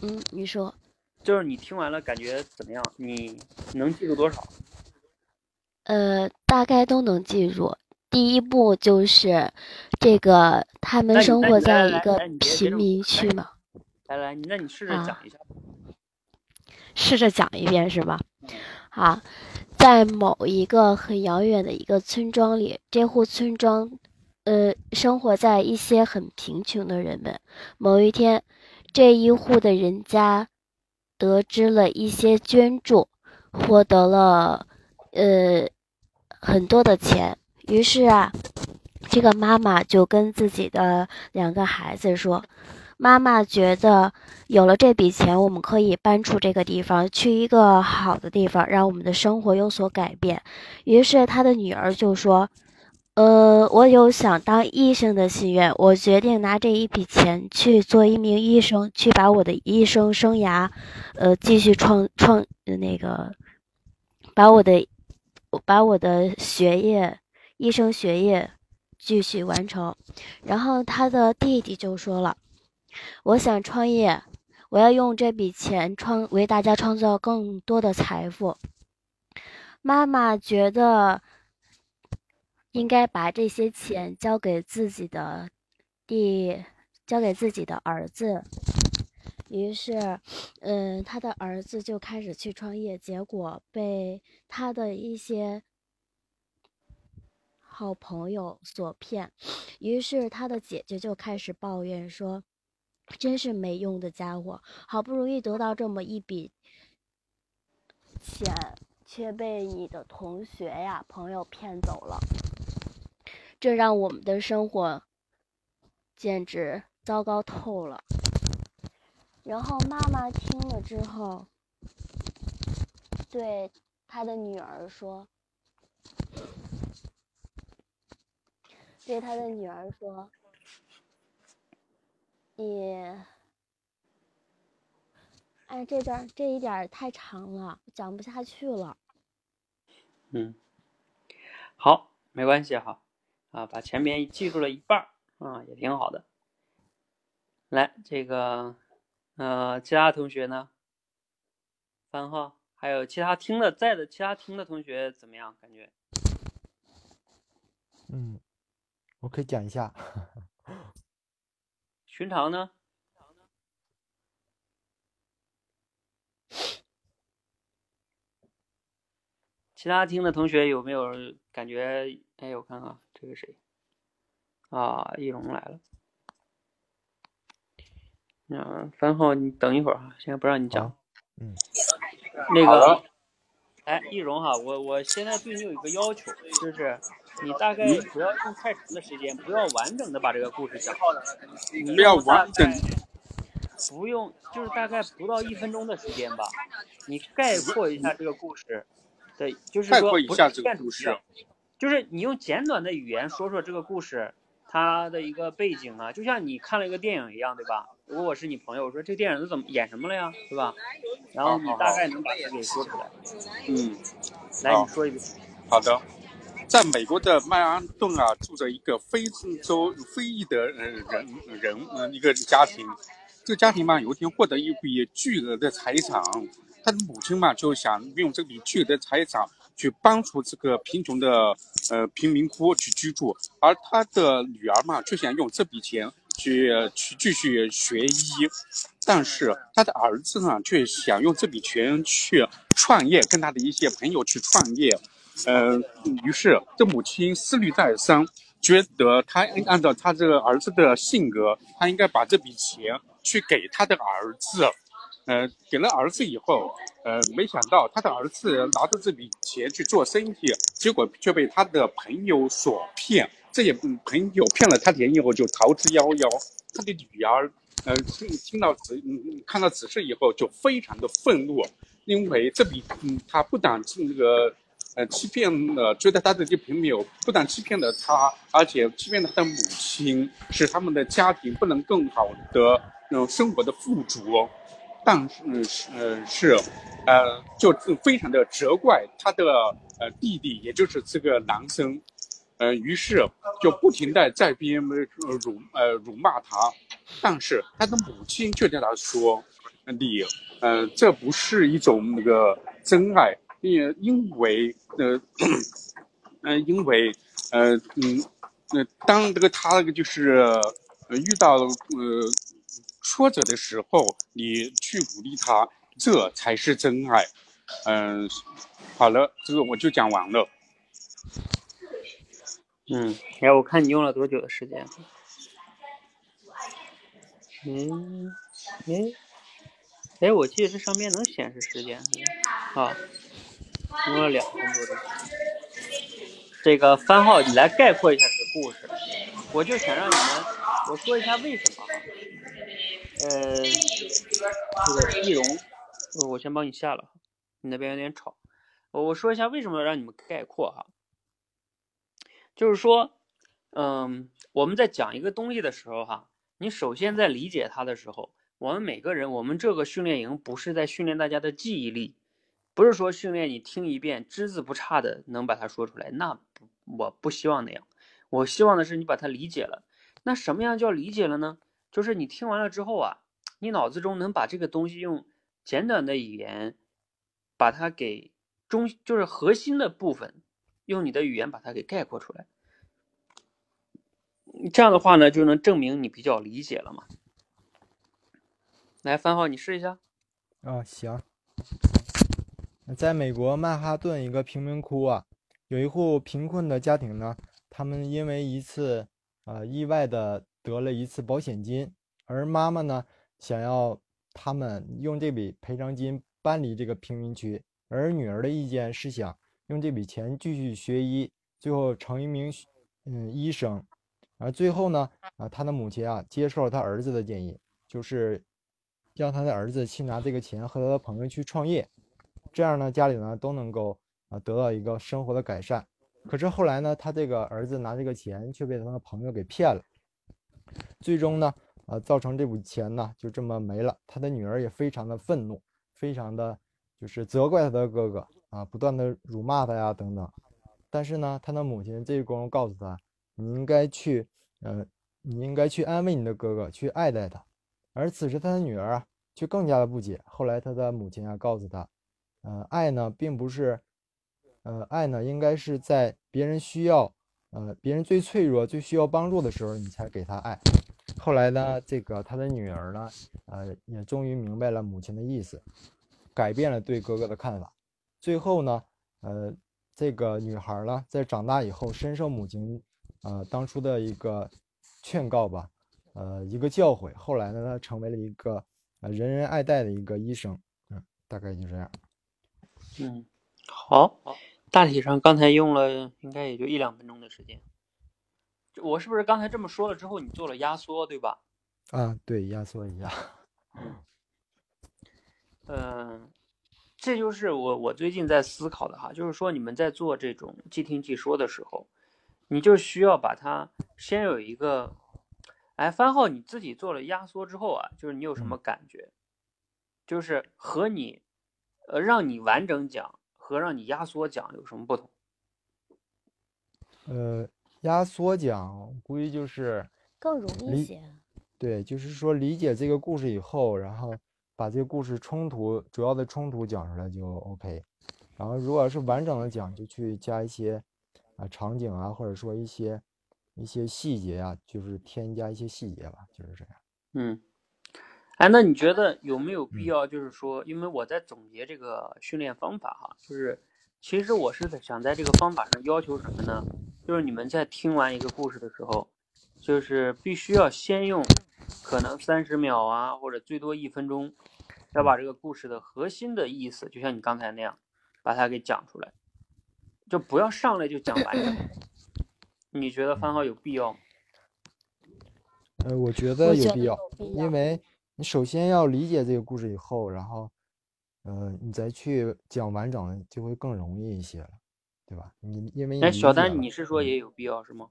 嗯，你说。就是你听完了感觉怎么样？你能记住多少？呃，大概都能记住。第一步就是这个，他们生活在一个贫民区嘛。来来，那你试着讲一下。试着讲一遍是吧？好，在某一个很遥远的一个村庄里，这户村庄，呃，生活在一些很贫穷的人们。某一天，这一户的人家得知了一些捐助，获得了呃很多的钱。于是啊，这个妈妈就跟自己的两个孩子说。妈妈觉得有了这笔钱，我们可以搬出这个地方，去一个好的地方，让我们的生活有所改变。于是，他的女儿就说：“呃，我有想当医生的心愿，我决定拿这一笔钱去做一名医生，去把我的医生生涯，呃，继续创创那个，把我的把我的学业，医生学业继续完成。”然后，他的弟弟就说了。我想创业，我要用这笔钱创为大家创造更多的财富。妈妈觉得应该把这些钱交给自己的弟，交给自己的儿子。于是，嗯，他的儿子就开始去创业，结果被他的一些好朋友所骗。于是，他的姐姐就开始抱怨说。真是没用的家伙！好不容易得到这么一笔钱，却被你的同学呀、朋友骗走了，这让我们的生活简直糟糕透了。然后妈妈听了之后，对她的女儿说：“对他的女儿说。”你，哎，这段这一点太长了，讲不下去了。嗯，好，没关系哈，啊，把前面记住了一半，啊，也挺好的。来，这个，呃，其他同学呢？番号，还有其他听的在的其他听的同学怎么样？感觉？嗯，我可以讲一下。寻常呢？其他听的同学有没有感觉？哎，我看看这个谁啊？易容来了。嗯，番号，你等一会儿哈，现在不让你讲。嗯。那个，哎，易容哈，我我现在对你有一个要求，就是你大概不要用太长的时间，不要完整的把这个故事讲。不要完整。不用，就是大概不到一分钟的时间吧。你概括一下这个故事。对，就是说，概括一下这个故事，就是你用简短的语言说说这个故事，它的一个背景啊，就像你看了一个电影一样，对吧？如果我是你朋友，我说这电影是怎么演什么了呀，对吧？然后你大概能把它给说出来。嗯，来，你说一遍。好的，在美国的曼哈顿啊，住着一个非洲非裔的人人嗯一个家庭，这个家庭嘛，有一天获得一笔巨额的财产。他的母亲嘛，就想用这笔巨额的财产去帮助这个贫穷的呃贫民窟去居住，而他的女儿嘛，却想用这笔钱去去继续学医，但是他的儿子呢，却想用这笔钱去创业，跟他的一些朋友去创业，呃，于是这母亲思虑再三，觉得他按照他这个儿子的性格，他应该把这笔钱去给他的儿子。呃，给了儿子以后，呃，没想到他的儿子拿着这笔钱去做生意，结果却被他的朋友所骗。这些朋友骗了他钱以后就逃之夭夭。他的女儿，呃，听听到此，看到此事以后就非常的愤怒，因为这笔，嗯，他不但这个，呃，欺骗了，觉得他的这朋友不但欺骗了他，而且欺骗了他的母亲，使他们的家庭不能更好的，嗯，生活的富足。但是是呃是，呃就非常的责怪他的呃弟弟，也就是这个男生，呃于是就不停的在边辱呃辱骂他，但是他的母亲却对他说，你呃这不是一种那个真爱，因因为呃嗯因为呃嗯呃当这个他那个就是呃遇到呃。挫折的时候，你去鼓励他，这才是真爱。嗯，好了，这个我就讲完了。嗯，哎，我看你用了多久的时间？嗯，哎，哎，我记得这上面能显示时间。啊，用了两分多钟。这个番号，你来概括一下这个故事。我就想让你们，我说一下为什么。呃，这个易容，我先帮你下了，你那边有点吵。我我说一下为什么要让你们概括哈，就是说，嗯，我们在讲一个东西的时候哈，你首先在理解它的时候，我们每个人，我们这个训练营不是在训练大家的记忆力，不是说训练你听一遍只字不差的能把它说出来，那不，我不希望那样，我希望的是你把它理解了。那什么样叫理解了呢？就是你听完了之后啊，你脑子中能把这个东西用简短的语言把它给中，就是核心的部分，用你的语言把它给概括出来。这样的话呢，就能证明你比较理解了嘛。来，番号，你试一下。啊，行。在美国曼哈顿一个贫民窟啊，有一户贫困的家庭呢，他们因为一次呃意外的。得了一次保险金，而妈妈呢，想要他们用这笔赔偿金搬离这个贫民区，而女儿的意见是想用这笔钱继续学医，最后成一名嗯医生。而最后呢，啊，他的母亲啊接受了他儿子的建议，就是让他的儿子去拿这个钱和他的朋友去创业，这样呢，家里呢都能够啊得到一个生活的改善。可是后来呢，他这个儿子拿这个钱却被他的朋友给骗了，最终呢。呃，造成这笔钱呢就这么没了。他的女儿也非常的愤怒，非常的就是责怪他的哥哥啊，不断的辱骂他呀等等。但是呢，他的母亲这一功告诉他，你应该去，呃，你应该去安慰你的哥哥，去爱戴他。而此时他的女儿啊，却更加的不解。后来他的母亲啊告诉他，呃，爱呢并不是，呃，爱呢应该是在别人需要，呃，别人最脆弱、最需要帮助的时候，你才给他爱。后来呢，这个他的女儿呢，呃，也终于明白了母亲的意思，改变了对哥哥的看法。最后呢，呃，这个女孩呢，在长大以后，深受母亲，呃，当初的一个劝告吧，呃，一个教诲。后来呢，她成为了一个呃人人爱戴的一个医生。嗯，大概就这样。嗯，好，大体上刚才用了应该也就一两分钟的时间。我是不是刚才这么说了之后，你做了压缩，对吧？啊，对，压缩一下。嗯，这就是我我最近在思考的哈，就是说你们在做这种即听即说的时候，你就需要把它先有一个，哎，番号你自己做了压缩之后啊，就是你有什么感觉？就是和你，呃，让你完整讲和让你压缩讲有什么不同？呃。压缩讲，估计就是更容易些。对，就是说理解这个故事以后，然后把这个故事冲突主要的冲突讲出来就 OK。然后如果是完整的讲，就去加一些啊场景啊，或者说一些一些细节啊，就是添加一些细节吧，就是这样。嗯，哎，那你觉得有没有必要？就是说，因为我在总结这个训练方法哈，就是其实我是想在这个方法上要求什么呢？就是你们在听完一个故事的时候，就是必须要先用可能三十秒啊，或者最多一分钟，要把这个故事的核心的意思，就像你刚才那样，把它给讲出来，就不要上来就讲完整。你觉得番号有必要吗？呃，我觉得有必要，因为你首先要理解这个故事以后，然后，呃，你再去讲完整，就会更容易一些了。对吧？你因为哎，小丹，你是说也有必要是吗？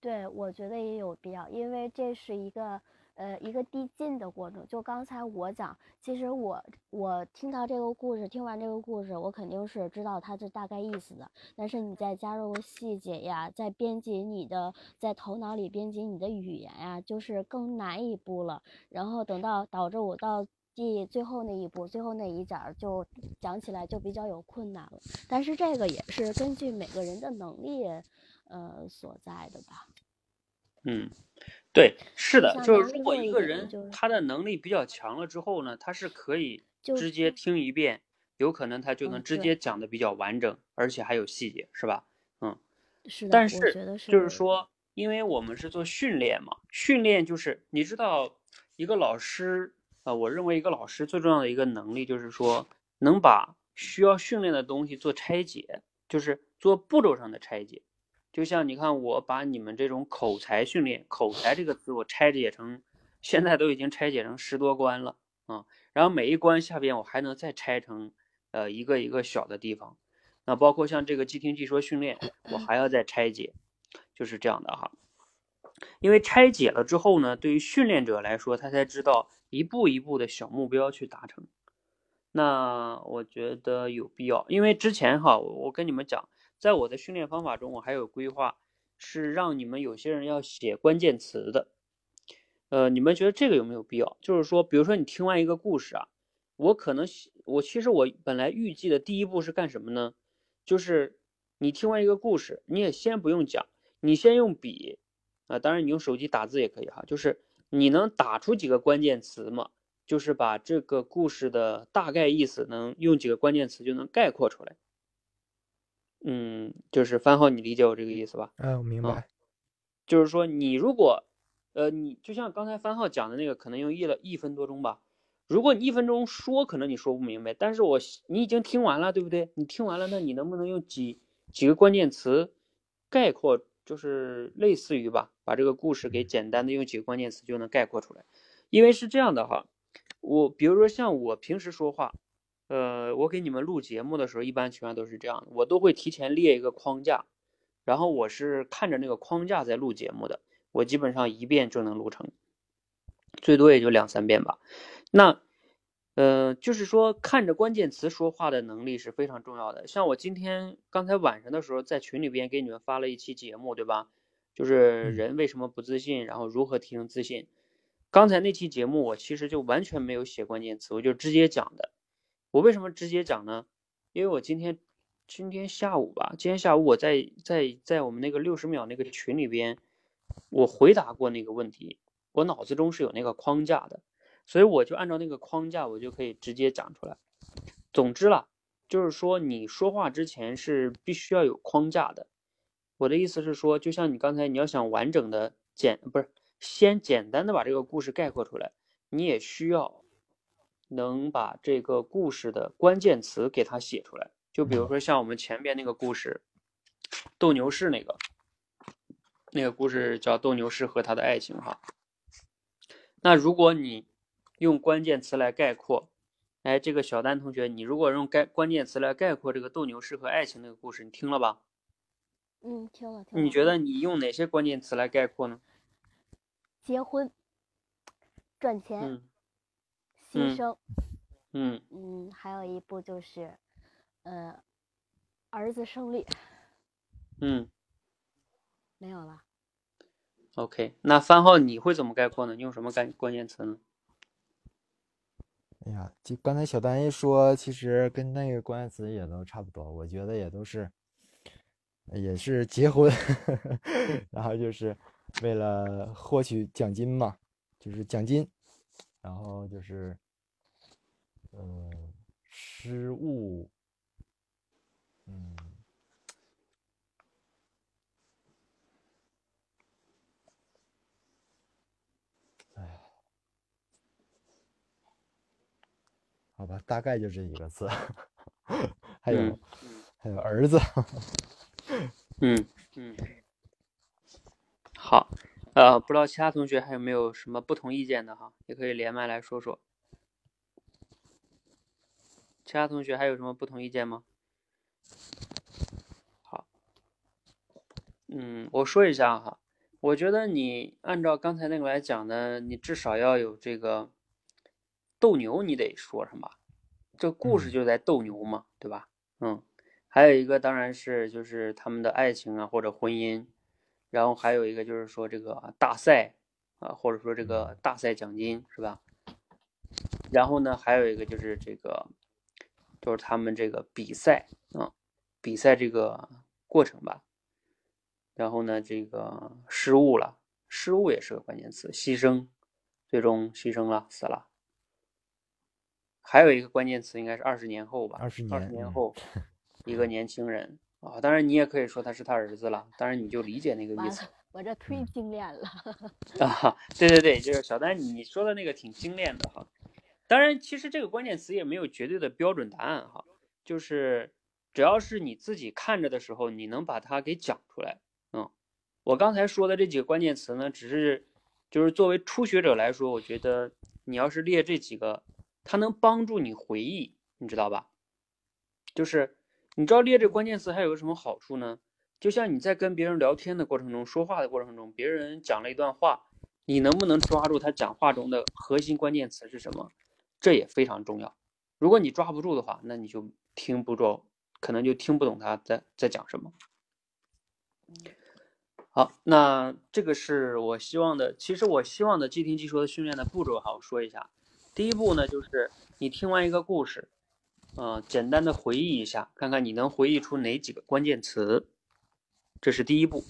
对，我觉得也有必要，因为这是一个呃一个递进的过程。就刚才我讲，其实我我听到这个故事，听完这个故事，我肯定是知道它的大概意思的。但是你再加入细节呀，在编辑你的在头脑里编辑你的语言呀，就是更难一步了。然后等到导致我到。第最后那一步，最后那一点儿就讲起来就比较有困难了。但是这个也是根据每个人的能力，呃所在的吧。嗯，对，是的，就是如果一个人他的能力比较强了之后呢，他是可以直接听一遍，有可能他就能直接讲的比较完整，而且还有细节，是吧？嗯，是的。但是就是说，因为我们是做训练嘛，训练就是你知道一个老师。啊，我认为一个老师最重要的一个能力就是说，能把需要训练的东西做拆解，就是做步骤上的拆解。就像你看，我把你们这种口才训练，口才这个词我拆解成，现在都已经拆解成十多关了啊。然后每一关下边我还能再拆成，呃，一个一个小的地方。那包括像这个即听即说训练，我还要再拆解，就是这样的哈。因为拆解了之后呢，对于训练者来说，他才知道。一步一步的小目标去达成，那我觉得有必要，因为之前哈，我跟你们讲，在我的训练方法中，我还有规划是让你们有些人要写关键词的，呃，你们觉得这个有没有必要？就是说，比如说你听完一个故事啊，我可能我其实我本来预计的第一步是干什么呢？就是你听完一个故事，你也先不用讲，你先用笔啊，当然你用手机打字也可以哈，就是。你能打出几个关键词吗？就是把这个故事的大概意思能用几个关键词就能概括出来。嗯，就是番号，你理解我这个意思吧？嗯，我明白。就是说，你如果呃，你就像刚才番号讲的那个，可能用一了一分多钟吧。如果你一分钟说，可能你说不明白，但是我你已经听完了，对不对？你听完了，那你能不能用几几个关键词概括，就是类似于吧，把这个故事给简单的用几个关键词就能概括出来？因为是这样的哈，我比如说像我平时说话，呃，我给你们录节目的时候，一般情况都是这样的，我都会提前列一个框架，然后我是看着那个框架在录节目的。我基本上一遍就能录成，最多也就两三遍吧。那，呃，就是说看着关键词说话的能力是非常重要的。像我今天刚才晚上的时候在群里边给你们发了一期节目，对吧？就是人为什么不自信，然后如何提升自信。刚才那期节目我其实就完全没有写关键词，我就直接讲的。我为什么直接讲呢？因为我今天今天下午吧，今天下午我在在在我们那个六十秒那个群里边。我回答过那个问题，我脑子中是有那个框架的，所以我就按照那个框架，我就可以直接讲出来。总之了，就是说你说话之前是必须要有框架的。我的意思是说，就像你刚才你要想完整的简不是先简单的把这个故事概括出来，你也需要能把这个故事的关键词给它写出来。就比如说像我们前边那个故事，斗牛士那个。那个故事叫《斗牛士和他的爱情》哈。那如果你用关键词来概括，哎，这个小丹同学，你如果用概关键词来概括这个斗牛士和爱情那个故事，你听了吧？嗯，听了听了。你觉得你用哪些关键词来概括呢？结婚、赚钱、牺牲，嗯嗯，还有一部就是，呃，儿子胜利，嗯。没有了。OK，那番号你会怎么概括呢？你用什么关关键词呢？哎呀，就刚才小丹一说，其实跟那个关键词也都差不多。我觉得也都是，也是结婚，然后就是为了获取奖金嘛，就是奖金，然后就是，嗯，失误，嗯。好吧，大概就这几个字，还有还有儿子，嗯嗯，好，呃，不知道其他同学还有没有什么不同意见的哈，也可以连麦来说说。其他同学还有什么不同意见吗？好，嗯，我说一下哈，我觉得你按照刚才那个来讲呢，你至少要有这个。斗牛你得说什么？这故事就在斗牛嘛，对吧？嗯，还有一个当然是就是他们的爱情啊或者婚姻，然后还有一个就是说这个大赛啊或者说这个大赛奖金是吧？然后呢还有一个就是这个就是他们这个比赛啊比赛这个过程吧。然后呢这个失误了，失误也是个关键词，牺牲，最终牺牲了，死了。还有一个关键词应该是二十年后吧，二十年后，一个年轻人啊，当然你也可以说他是他儿子了，当然你就理解那个意思。我这忒精炼了。啊，对对对，就是小丹你说的那个挺精炼的哈。当然，其实这个关键词也没有绝对的标准答案哈，就是只要是你自己看着的时候，你能把它给讲出来。嗯，我刚才说的这几个关键词呢，只是就是作为初学者来说，我觉得你要是列这几个。它能帮助你回忆，你知道吧？就是你知道列这关键词还有个什么好处呢？就像你在跟别人聊天的过程中，说话的过程中，别人讲了一段话，你能不能抓住他讲话中的核心关键词是什么？这也非常重要。如果你抓不住的话，那你就听不着，可能就听不懂他在在讲什么。好，那这个是我希望的。其实我希望的即听即说的训练的步骤，哈，我说一下。第一步呢，就是你听完一个故事，嗯，简单的回忆一下，看看你能回忆出哪几个关键词，这是第一步。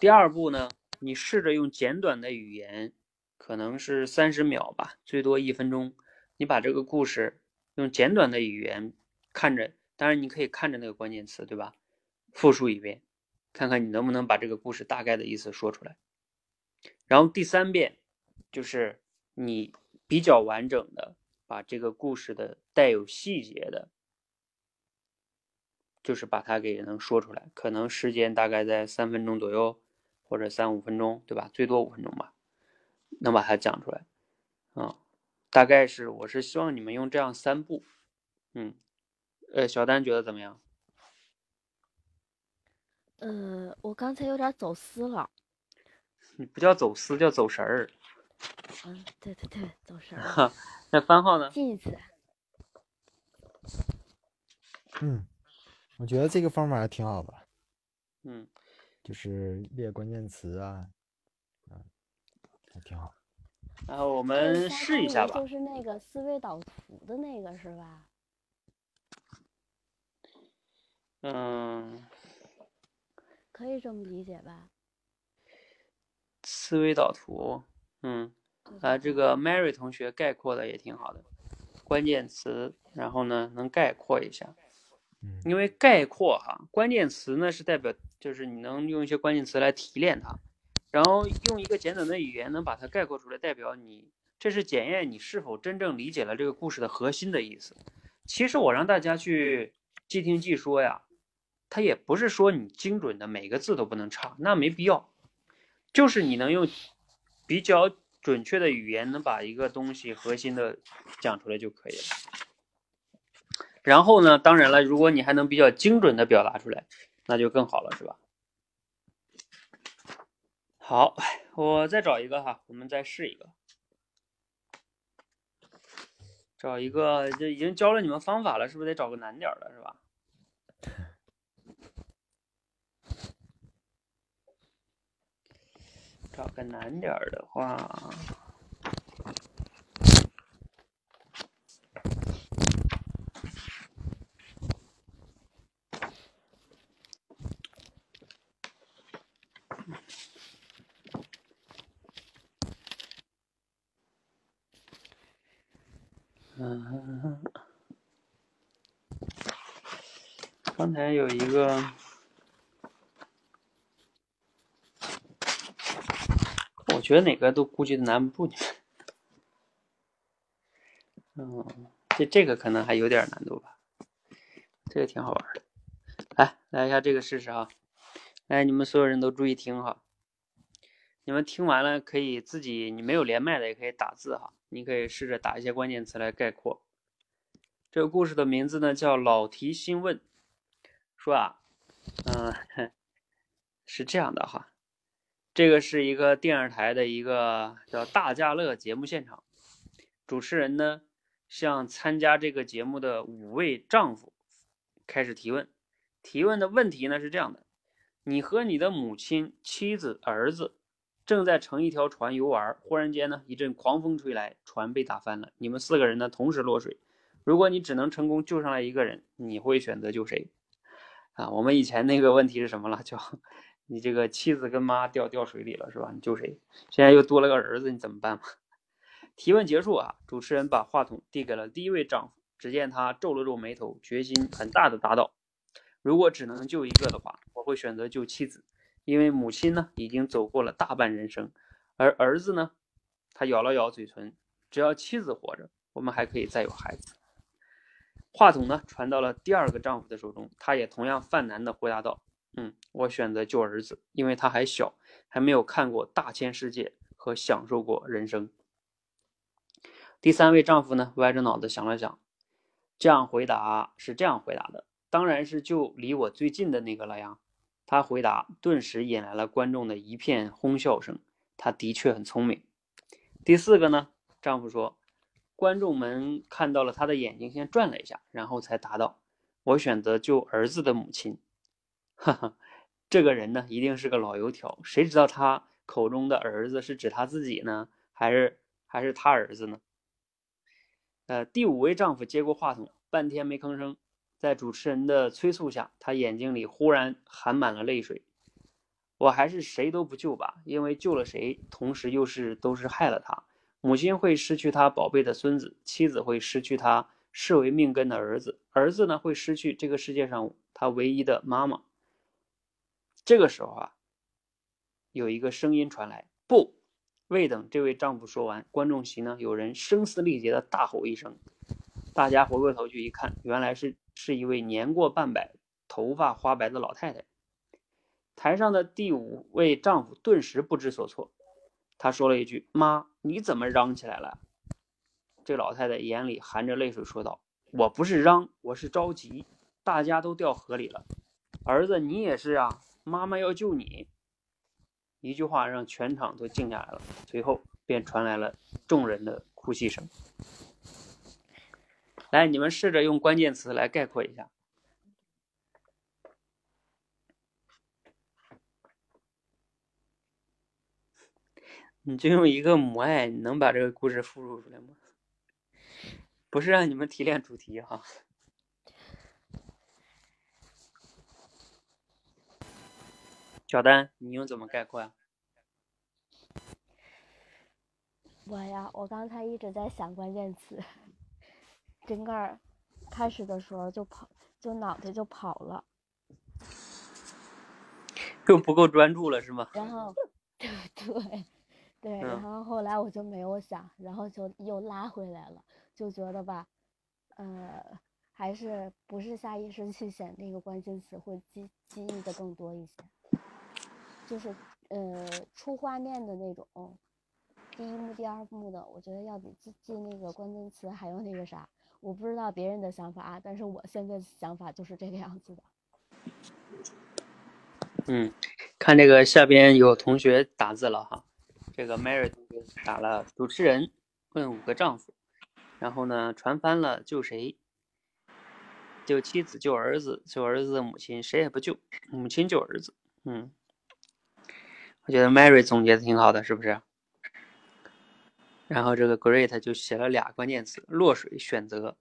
第二步呢，你试着用简短的语言，可能是三十秒吧，最多一分钟，你把这个故事用简短的语言看着，当然你可以看着那个关键词，对吧？复述一遍，看看你能不能把这个故事大概的意思说出来。然后第三遍就是你比较完整的把这个故事的带有细节的，就是把它给能说出来，可能时间大概在三分钟左右，或者三五分钟，对吧？最多五分钟吧，能把它讲出来，啊，大概是我是希望你们用这样三步，嗯，呃，小丹觉得怎么样？呃，我刚才有点走丝了。你不叫走丝，叫走神儿。嗯，对对对，走神儿。哈，那番号呢？记起来。嗯，我觉得这个方法还挺好的。嗯，就是列关键词啊，嗯，还挺好。然后我们试一下吧。就是那个思维导图的那个是吧？嗯。可以这么理解吧？思维导图，嗯，啊，这个 Mary 同学概括的也挺好的，关键词，然后呢，能概括一下，因为概括哈，关键词呢是代表，就是你能用一些关键词来提炼它，然后用一个简短的语言能把它概括出来，代表你这是检验你是否真正理解了这个故事的核心的意思。其实我让大家去即听即说呀。它也不是说你精准的每个字都不能差，那没必要，就是你能用比较准确的语言能把一个东西核心的讲出来就可以了。然后呢，当然了，如果你还能比较精准的表达出来，那就更好了，是吧？好，我再找一个哈，我们再试一个，找一个，这已经教了你们方法了，是不是得找个难点的，是吧？找个难点儿的话，嗯，刚才有一个。我觉得哪个都估计都难不住你们。嗯，这这个可能还有点难度吧。这个挺好玩的。来，来一下这个试试哈。来，你们所有人都注意听哈。你们听完了可以自己，你没有连麦的也可以打字哈。你可以试着打一些关键词来概括。这个故事的名字呢叫《老提新问》。说啊，嗯，是这样的哈。这个是一个电视台的一个叫《大家乐》节目现场，主持人呢向参加这个节目的五位丈夫开始提问。提问的问题呢是这样的：你和你的母亲、妻子、儿子正在乘一条船游玩，忽然间呢一阵狂风吹来，船被打翻了，你们四个人呢同时落水。如果你只能成功救上来一个人，你会选择救谁？啊，我们以前那个问题是什么了？叫。你这个妻子跟妈掉掉水里了是吧？你救谁？现在又多了个儿子，你怎么办嘛？提问结束啊，主持人把话筒递给了第一位丈夫。只见他皱了皱眉头，决心很大的答道：“如果只能救一个的话，我会选择救妻子，因为母亲呢已经走过了大半人生，而儿子呢，他咬了咬嘴唇，只要妻子活着，我们还可以再有孩子。”话筒呢传到了第二个丈夫的手中，他也同样犯难的回答道。嗯，我选择救儿子，因为他还小，还没有看过大千世界和享受过人生。第三位丈夫呢，歪着脑子想了想，这样回答是这样回答的：当然是救离我最近的那个了呀。他回答，顿时引来了观众的一片哄笑声。他的确很聪明。第四个呢，丈夫说，观众们看到了他的眼睛先转了一下，然后才答道：我选择救儿子的母亲。哈哈，这个人呢，一定是个老油条。谁知道他口中的儿子是指他自己呢，还是还是他儿子呢？呃，第五位丈夫接过话筒，半天没吭声。在主持人的催促下，他眼睛里忽然含满了泪水。我还是谁都不救吧，因为救了谁，同时又是都是害了他。母亲会失去他宝贝的孙子，妻子会失去他视为命根的儿子，儿子呢会失去这个世界上他唯一的妈妈。”这个时候啊，有一个声音传来：“不，未等这位丈夫说完，观众席呢有人声嘶力竭的大吼一声，大家回过头去一看，原来是是一位年过半百、头发花白的老太太。台上的第五位丈夫顿时不知所措，他说了一句：“妈，你怎么嚷起来了？”这老太太眼里含着泪水说道：“我不是嚷，我是着急，大家都掉河里了，儿子你也是啊，妈妈要救你。”一句话让全场都静下来了，随后便传来了众人的哭泣声。来，你们试着用关键词来概括一下。你就用一个母爱，你能把这个故事复述出来吗？不是让你们提炼主题哈。小丹，你用怎么概括呀？我呀，我刚才一直在想关键词，整个儿开始的时候就跑，就脑袋就跑了，就不够专注了是吗？然后，对对对，嗯然后后来我就没有想，然后就又拉回来了，就觉得吧，呃，还是不是下意识去选那个关键词会记记忆的更多一些，就是呃出画面的那种。第一幕、第二幕的，我觉得要比记记那个关键词还要那个啥。我不知道别人的想法啊，但是我现在的想法就是这个样子的。嗯，看这个下边有同学打字了哈，这个 Mary 同学打了主持人问五个丈夫，然后呢船翻了救谁？救妻子，救儿子，救儿子的母亲，谁也不救，母亲救儿子。嗯，我觉得 Mary 总结的挺好的，是不是？然后这个 Great 就写了俩关键词：落水、选择。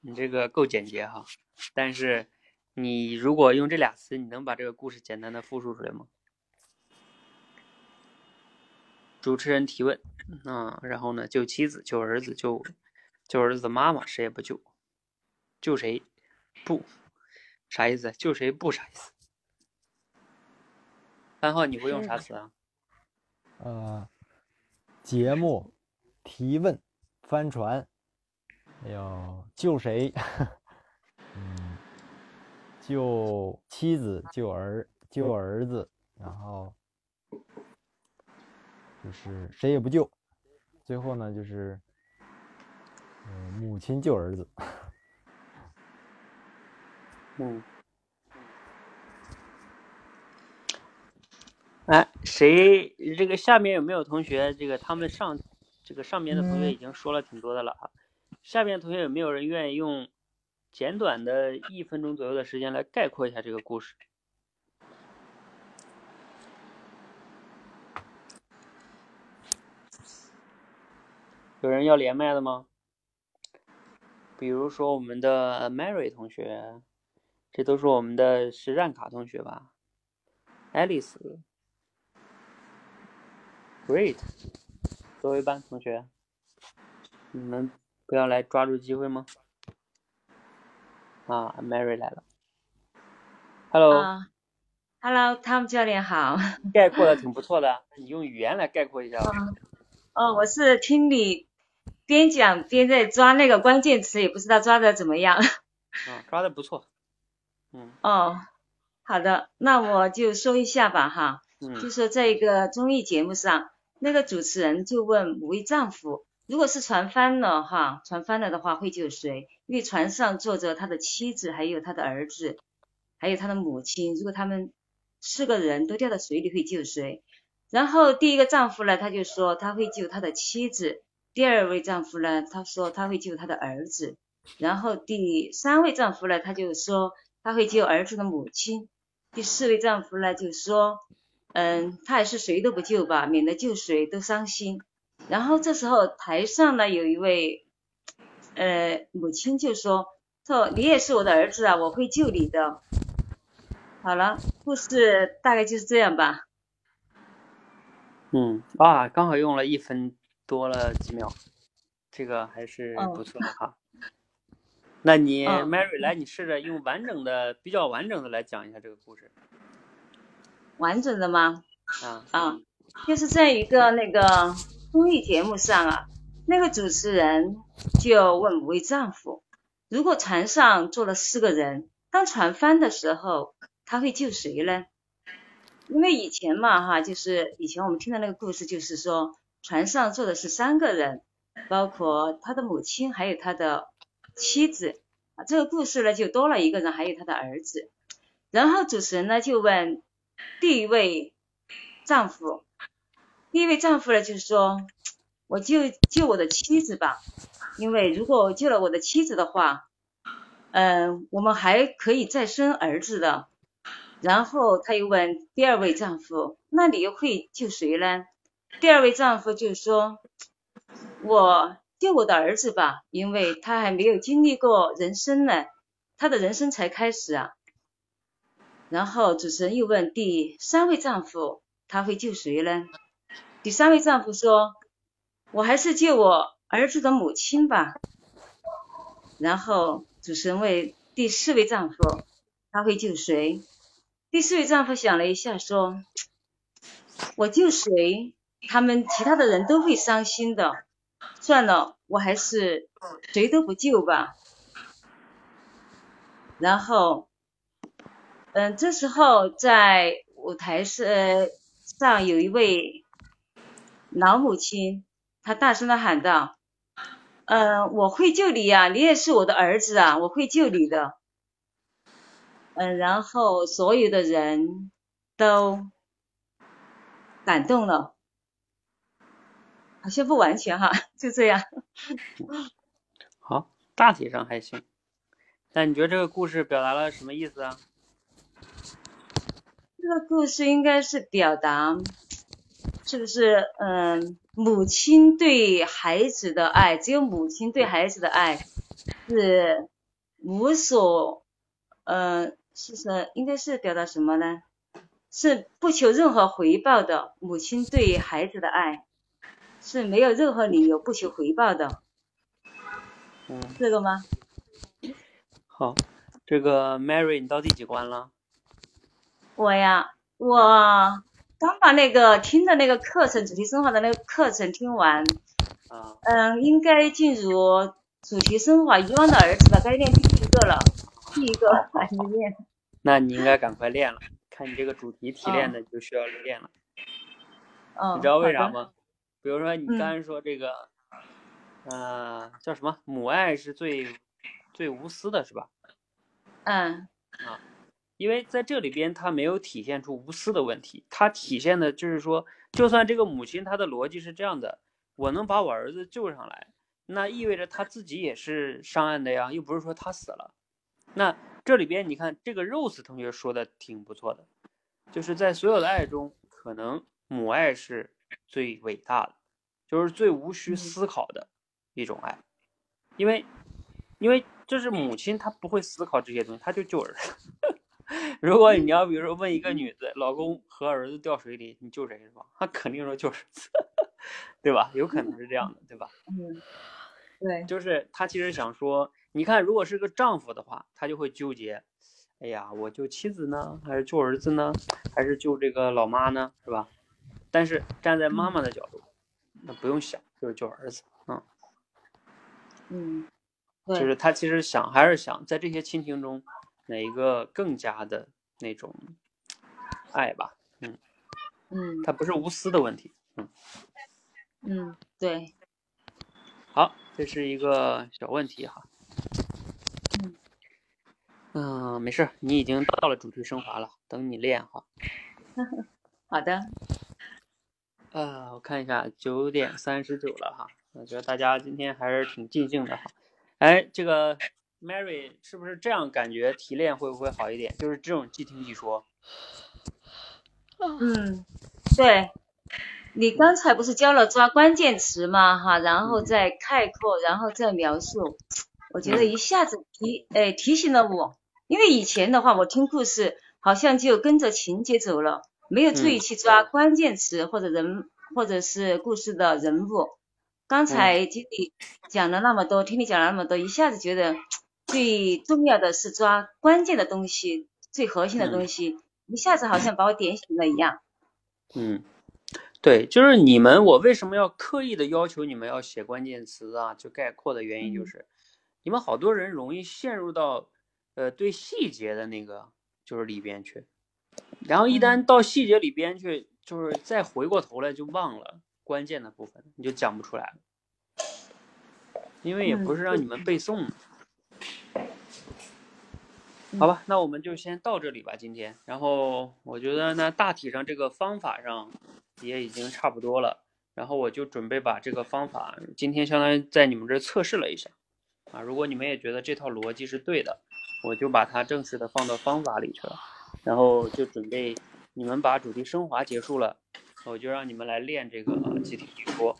你这个够简洁哈，但是你如果用这俩词，你能把这个故事简单的复述出来吗？主持人提问，啊，然后呢，救妻子，救儿子，救救儿子的妈妈，谁也不救，救谁？不，啥意思？救谁不啥意思？三号你会用啥词啊？呃，节目、提问、帆船，还有救谁？嗯，救妻子、救儿、救儿子，然后就是谁也不救，最后呢就是，呃，母亲救儿子。嗯。哎，谁？这个下面有没有同学？这个他们上，这个上面的同学已经说了挺多的了啊。下面同学有没有人愿意用简短的一分钟左右的时间来概括一下这个故事？有人要连麦的吗？比如说我们的 Mary 同学，这都是我们的实战卡同学吧？Alice。Great，作为班同学，你们不要来抓住机会吗？啊，Mary 来了，Hello，、啊，Hello，汤姆教练好。概括的挺不错的，你用语言来概括一下吧。哦，我是听你边讲边在抓那个关键词，也不知道抓的怎么样。啊，抓的不错。嗯哦，好的，那我就说一下吧哈，就嗯说在一个综艺节目上，那个主持人就问五位丈夫，如果是船翻了哈，船翻了的话会救谁？因为船上坐着他的妻子，还有他的儿子，还有他的母亲，如果他们四个人都掉到水里会救谁？然后第一个丈夫呢，他就说他会救他的妻子；第二位丈夫呢，他说他会救他的儿子；然后第三位丈夫呢，他就说他会救儿子的母亲；第四位丈夫呢，就说，嗯，他还是谁都不救吧，免得救谁都伤心。然后这时候台上呢有一位，呃，母亲就说，说你也是我的儿子啊，我会救你的。好了，故事大概就是这样吧。嗯啊，刚好用了一分多了几秒，这个还是嗯不错的哈。那你嗯 Mary 来，你试着用完整的、比较完整的来讲一下这个故事完整的吗？啊。啊，就是在一个那个综艺节目上啊，那个主持人就问五位丈夫，如果船上坐了四个人，当船翻的时候，他会救谁呢？因为以前嘛哈，就是以前我们听的那个故事，就是说船上坐的是三个人，包括他的母亲还有他的妻子啊。这个故事呢就多了一个人，还有他的儿子。然后主持人呢就问第一位丈夫，第一位丈夫呢就是说，我救救我的妻子吧，因为如果救了我的妻子的话，嗯，我们还可以再生儿子的。然后他又问第二位丈夫：“那你又会救谁呢？”第二位丈夫就说：“我救我的儿子吧，因为他还没有经历过人生呢，他的人生才开始啊。”然后主持人又问第三位丈夫：“他会救谁呢？”第三位丈夫说：“我还是救我儿子的母亲吧。”然后主持人问第四位丈夫：“他会救谁？”第四位丈夫想了一下，说：“我救谁，他们其他的人都会伤心的。算了，我还是谁都不救吧。”然后，嗯，这时候在舞台上上有一位老母亲，她大声的喊道：“嗯，我会救你呀，你也是我的儿子啊，我会救你的。”嗯，然后所有的人都感动了，好像不完全哈，就这样。好，大体上还行。那你觉得这个故事表达了什么意思啊？这个故事应该是表达，是不是？嗯，母亲对孩子的爱，只有母亲对孩子的爱是无所，嗯。是是，应该是表达什么呢？是不求任何回报的母亲对孩子的爱，是没有任何理由不求回报的。嗯，这个吗？好，这个 Mary，你到第几关了？我呀，我刚把那个听的那个课程，主题升华的那个课程听完。啊。嗯，应该进入主题升华遗忘的儿子吧？该练第一个了。第一个还没 练，那你应该赶快练了。看你这个主题提炼的，就需要练了。嗯，你知道为啥吗？比如说你刚才说这个，呃，叫什么？母爱是最最无私的，是吧？嗯。啊，因为在这里边他没有体现出无私的问题，他体现的就是说，就算这个母亲她的逻辑是这样的，我能把我儿子救上来，那意味着他自己也是上岸的呀，又不是说他死了。那这里边你看，这个 Rose 同学说的挺不错的，就是在所有的爱中，可能母爱是最伟大的，就是最无需思考的一种爱，因为，因为就是母亲她不会思考这些东西，她就救儿子。如果你要比如说问一个女子，老公和儿子掉水里，你救谁是吧？她肯定说救儿子，对吧？有可能是这样的，对吧？嗯，对，就是她其实想说。你看，如果是个丈夫的话，他就会纠结，哎呀，我救妻子呢，还是救儿子呢，还是救这个老妈呢，是吧？但是站在妈妈的角度，那不用想，就是救儿子，嗯，嗯，就是他其实想还是想在这些亲情中，哪一个更加的那种爱吧，嗯，嗯，它不是无私的问题，嗯，嗯，对，好，这是一个小问题哈。嗯，没事，你已经到了主题升华了，等你练哈。好的。呃，我看一下，九点三十九了哈，我觉得大家今天还是挺尽兴的哈。哎，这个 Mary 是不是这样感觉提炼会不会好一点？就是这种即听即说。嗯，对。你刚才不是教了抓关键词吗？哈，然后再概括，然后再描述。我觉得一下子提，哎，提醒了我。因为以前的话，我听故事好像就跟着情节走了，没有注意去抓关键词或者人或者是故事的人物。刚才听你讲了那么多，听你讲了那么多，一下子觉得最重要的是抓关键的东西，最核心的东西，一下子好像把我点醒了一样。嗯。对，就是你们，我为什么要刻意的要求你们要写关键词啊？就概括的原因就嗯是，你们好多人容易陷入到呃对细节的那个就是里边去，然后一旦到细节里边去，就是再回过头来就忘了关键的部分，你就讲不出来了，因为也不是让你们背诵的。好吧，那我们就先到这里吧，今天。然后我觉得呢，大体上这个方法上也已经差不多了。然后我就准备把这个方法今天相当于在你们这测试了一下啊。如果你们也觉得这套逻辑是对的，我就把它正式的放到方法里去了。然后就准备你们把主题升华结束了，我就让你们来练这个集体直播。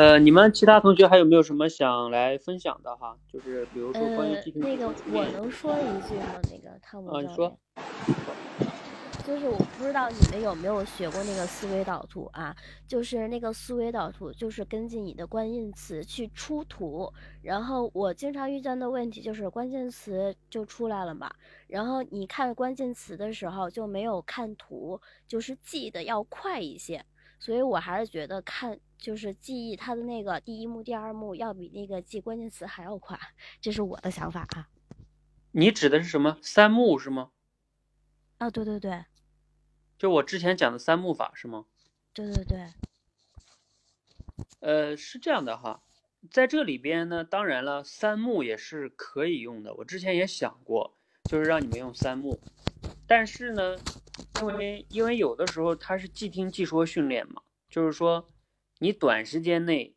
呃，你们其他同学还有没有什么想来分享的哈？就是比如说关于那个我能说一句吗？那个汤姆啊，你说。就是我不知道你们有没有学过那个思维导图啊？就是那个思维导图，就是根据你的关键词去出图。然后我经常遇见的问题就是关键词就出来了嘛，然后你看关键词的时候就没有看图，就是记得要快一些。所以我还是觉得看就是记忆它的那个第一幕、第二幕要比那个记关键词还要快，这是我的想法啊。你指的是什么？三幕是吗？啊，对对对就我之前讲的三幕法是吗？对对对，呃，是这样的哈，在这里边呢，当然了，三幕也是可以用的。我之前也想过，就是让你们用三幕，但是呢，因为因为有的时候它是即听即说训练嘛，就是说你短时间内，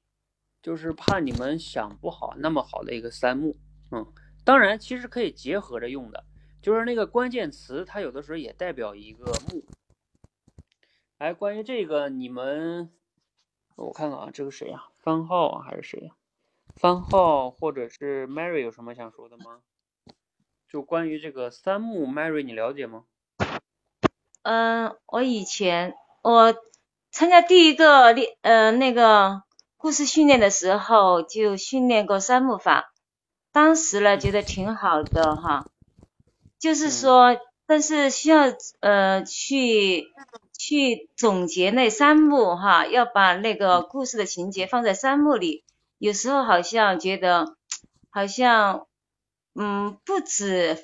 就是怕你们想不好那么好的一个三幕，嗯，当然其实可以结合着用的，就是那个关键词，它有的时候也代表一个幕。哎，关于这个，你们我看看啊，这个谁呀、番号啊还是谁呀、番号或者是 Mary 有什么想说的吗？就关于这个三幕，Mary 你了解吗？嗯，我以前我参加第一个练呃那个故事训练的时候，就训练过三幕法，当时呢觉得挺好的哈，就是说，但是需要呃去去总结那三幕哈，要把那个故事的情节放在三幕里，有时候好像觉得好像嗯不止。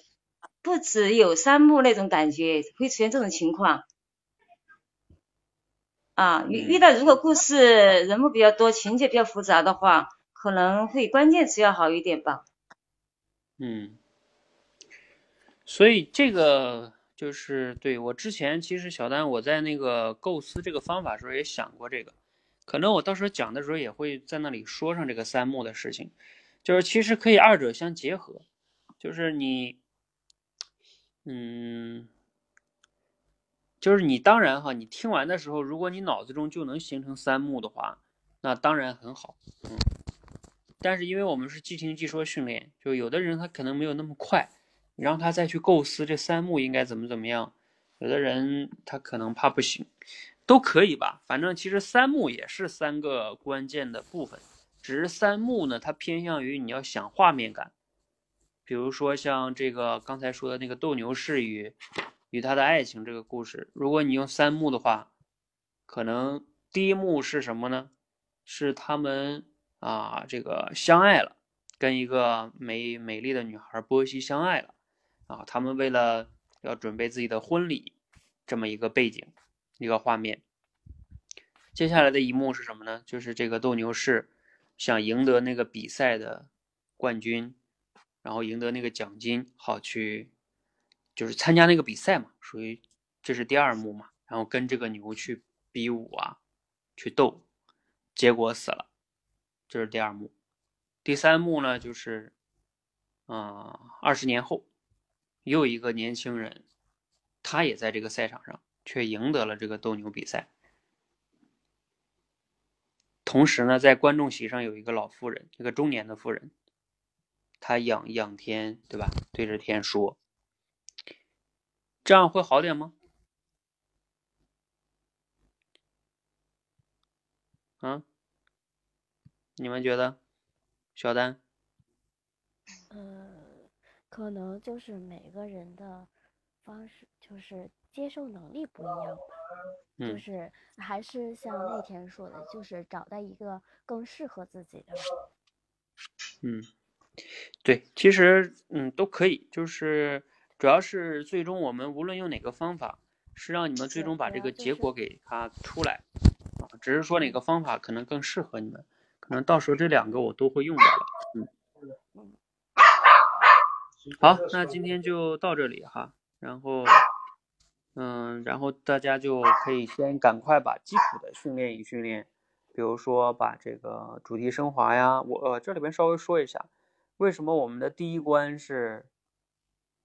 不止有三幕那种感觉，会出现这种情况。啊，遇遇到如果故事人物比较多，情节比较复杂的话，可能会关键词要好一点吧。嗯，所以这个就是对我之前其实小丹我在那个构思这个方法的时候也想过这个，可能我到时候讲的时候也会在那里说上这个三幕的事情，就是其实可以二者相结合，就是你，嗯，就是你当然哈，你听完的时候，如果你脑子中就能形成三幕的话，那当然很好，嗯。但是因为我们是即听即说训练，就有的人他可能没有那么快，你让他再去构思这三幕应该怎么怎么样，有的人他可能怕不行，都可以吧。反正其实三幕也是三个关键的部分，只是三幕呢，它偏向于你要想画面感，比如说像这个刚才说的那个斗牛士与与他的爱情这个故事，如果你用三幕的话，可能第一幕是什么呢？是他们。啊，这个相爱了，跟一个美美丽的女孩波西相爱了，啊，他们为了要准备自己的婚礼，这么一个背景，一个画面。接下来的一幕是什么呢？就是这个斗牛士想赢得那个比赛的冠军，然后赢得那个奖金，好去就是参加那个比赛嘛，属于这是第二幕嘛，然后跟这个牛去比武啊，去斗，结果死了。这是第二幕，第三幕呢，就是，啊、呃，二十年后，又一个年轻人，他也在这个赛场上，却赢得了这个斗牛比赛。同时呢，在观众席上有一个老妇人，一个中年的妇人，她仰仰天，对吧？对着天说：“这样会好点吗？”啊？你们觉得，小丹？嗯，可能就是每个人的方式，就是接受能力不一样吧。就嗯是还是像那天说的，就是找到一个更适合自己的。嗯，对，其实嗯都可以，就是主要是最终我们无论用哪个方法，是让你们最终把这个结果给它出来啊，只是说哪个方法可能更适合你们，可能到时候这两个我都会用到了。嗯，好，那今天就到这里哈，然后嗯，然后大家就可以先赶快把基础的训练一训练。比如说把这个主题升华呀，我呃这里边稍微说一下，为什么我们的第一关是，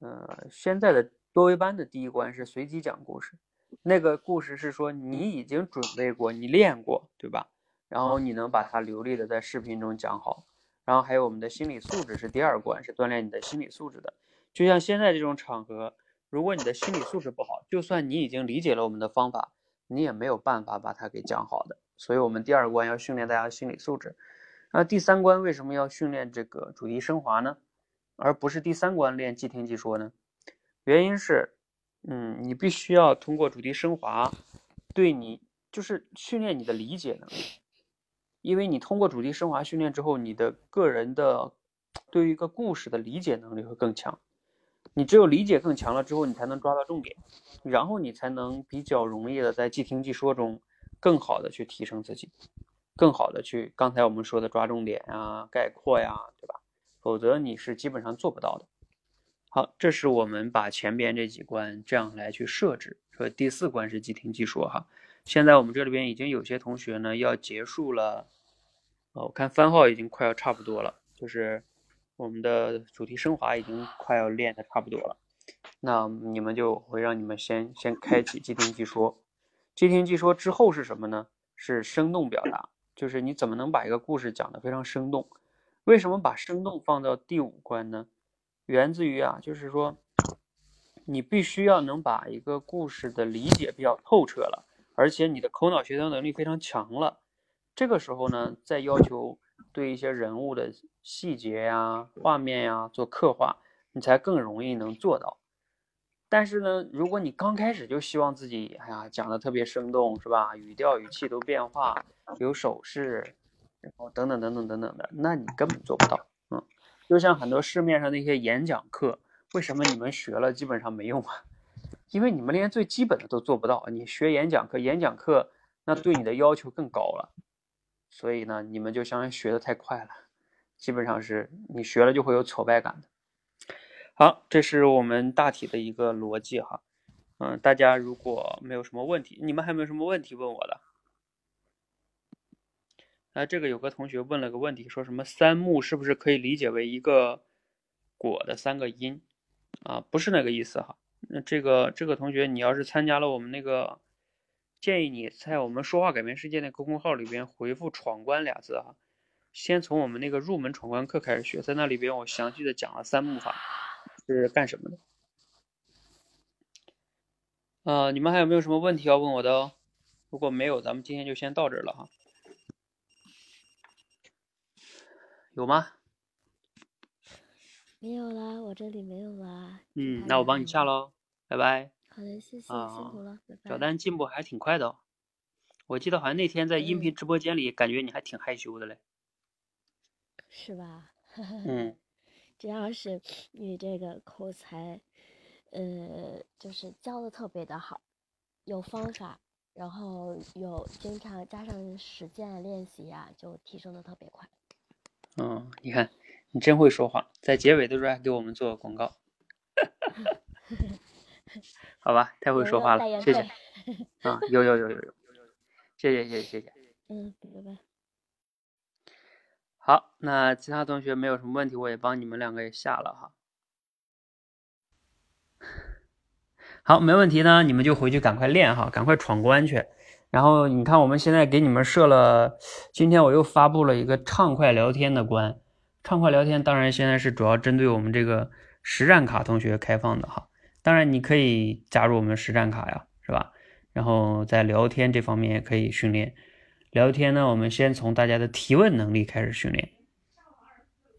呃现在的多维班的第一关是随机讲故事，那个故事是说你已经准备过，你练过，对吧？然后你能把它流利的在视频中讲好，然后还有我们的心理素质是第二关，是锻炼你的心理素质的。就像现在这种场合，如果你的心理素质不好，就算你已经理解了我们的方法，你也没有办法把它给讲好的。所以我们第二关要训练大家的心理素质，那第三关为什么要训练这个主题升华呢？而不是第三关练即听即说呢？原因是，嗯，你必须要通过主题升华，对你就是训练你的理解能力，因为你通过主题升华训练之后，你的个人的对于一个故事的理解能力会更强。你只有理解更强了之后，你才能抓到重点，然后你才能比较容易的在即听即说中。更好的去提升自己，更好的去刚才我们说的抓重点啊、概括呀，对吧？否则你是基本上做不到的。好，这是我们把前边这几关这样来去设置，说第四关是即听即说哈。现在我们这里边已经有些同学呢要结束了，哦，我看番号已经快要差不多了，就是我们的主题升华已经快要练的差不多了，那你们就会让你们先先开启即听即说。即听即说之后是什么呢？是生动表达，就是你怎么能把一个故事讲得非常生动？为什么把生动放到第五关呢？源自于啊，就是说你必须要能把一个故事的理解比较透彻了，而且你的口脑协调能力非常强了。这个时候呢，再要求对一些人物的细节呀、画面呀做刻画，你才更容易能做到。但是呢，如果你刚开始就希望自己，哎呀，讲的特别生动，是吧？语调、语气都变化，有手势，然后等等等等等等的，那你根本做不到。嗯，就像很多市面上那些演讲课，为什么你们学了基本上没用啊？因为你们连最基本的都做不到。你学演讲课，演讲课那对你的要求更高了，所以呢，你们就相当于学的太快了，基本上是你学了就会有挫败感的。好，这是我们大体的一个逻辑哈，嗯，大家如果没有什么问题，你们还没有什么问题问我的？那这个有个同学问了个问题，说什么三木是不是可以理解为一个果的三个因？啊，不是那个意思哈。那这个这个同学，你要是参加了我们那个，建议你在我们说话改变世界那公众号里边回复“闯关”俩字哈，先从我们那个入门闯关课开始学，在那里边我详细的讲了三木法。是干什么的？呃，你们还有没有什么问题要问我的哦？如果没有，咱们今天就先到这儿了哈。有吗？没有啦，我这里没有啦。嗯，那我帮你下喽，拜拜。好的，谢谢，啊辛苦了，拜拜。小丹进步还挺快的哦，我记得好像那天在音频直播间里，感觉你还挺害羞的嘞。是吧？嗯。主要是你这个口才，呃，就是教的特别的好，有方法，然后有经常加上实践练习呀、就提升的特别快。嗯，你看，你真会说话，在结尾的时候还给我们做广告，好吧，太会说话了，谢谢。啊，有有有有有，谢谢谢谢谢谢。嗯，拜拜。好，那其他同学没有什么问题，我也帮你们两个也下了哈。好，没问题呢，你们就回去赶快练哈，赶快闯关去。然后你看，我们现在给你们设了，今天我又发布了一个畅快聊天的关。畅快聊天当然现在是主要针对我们这个实战卡同学开放的哈。当然你可以加入我们实战卡呀，是吧？然后在聊天这方面也可以训练。聊天呢，我们先从大家的提问能力开始训练。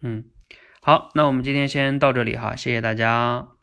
嗯，好，那我们今天先到这里哈，谢谢大家。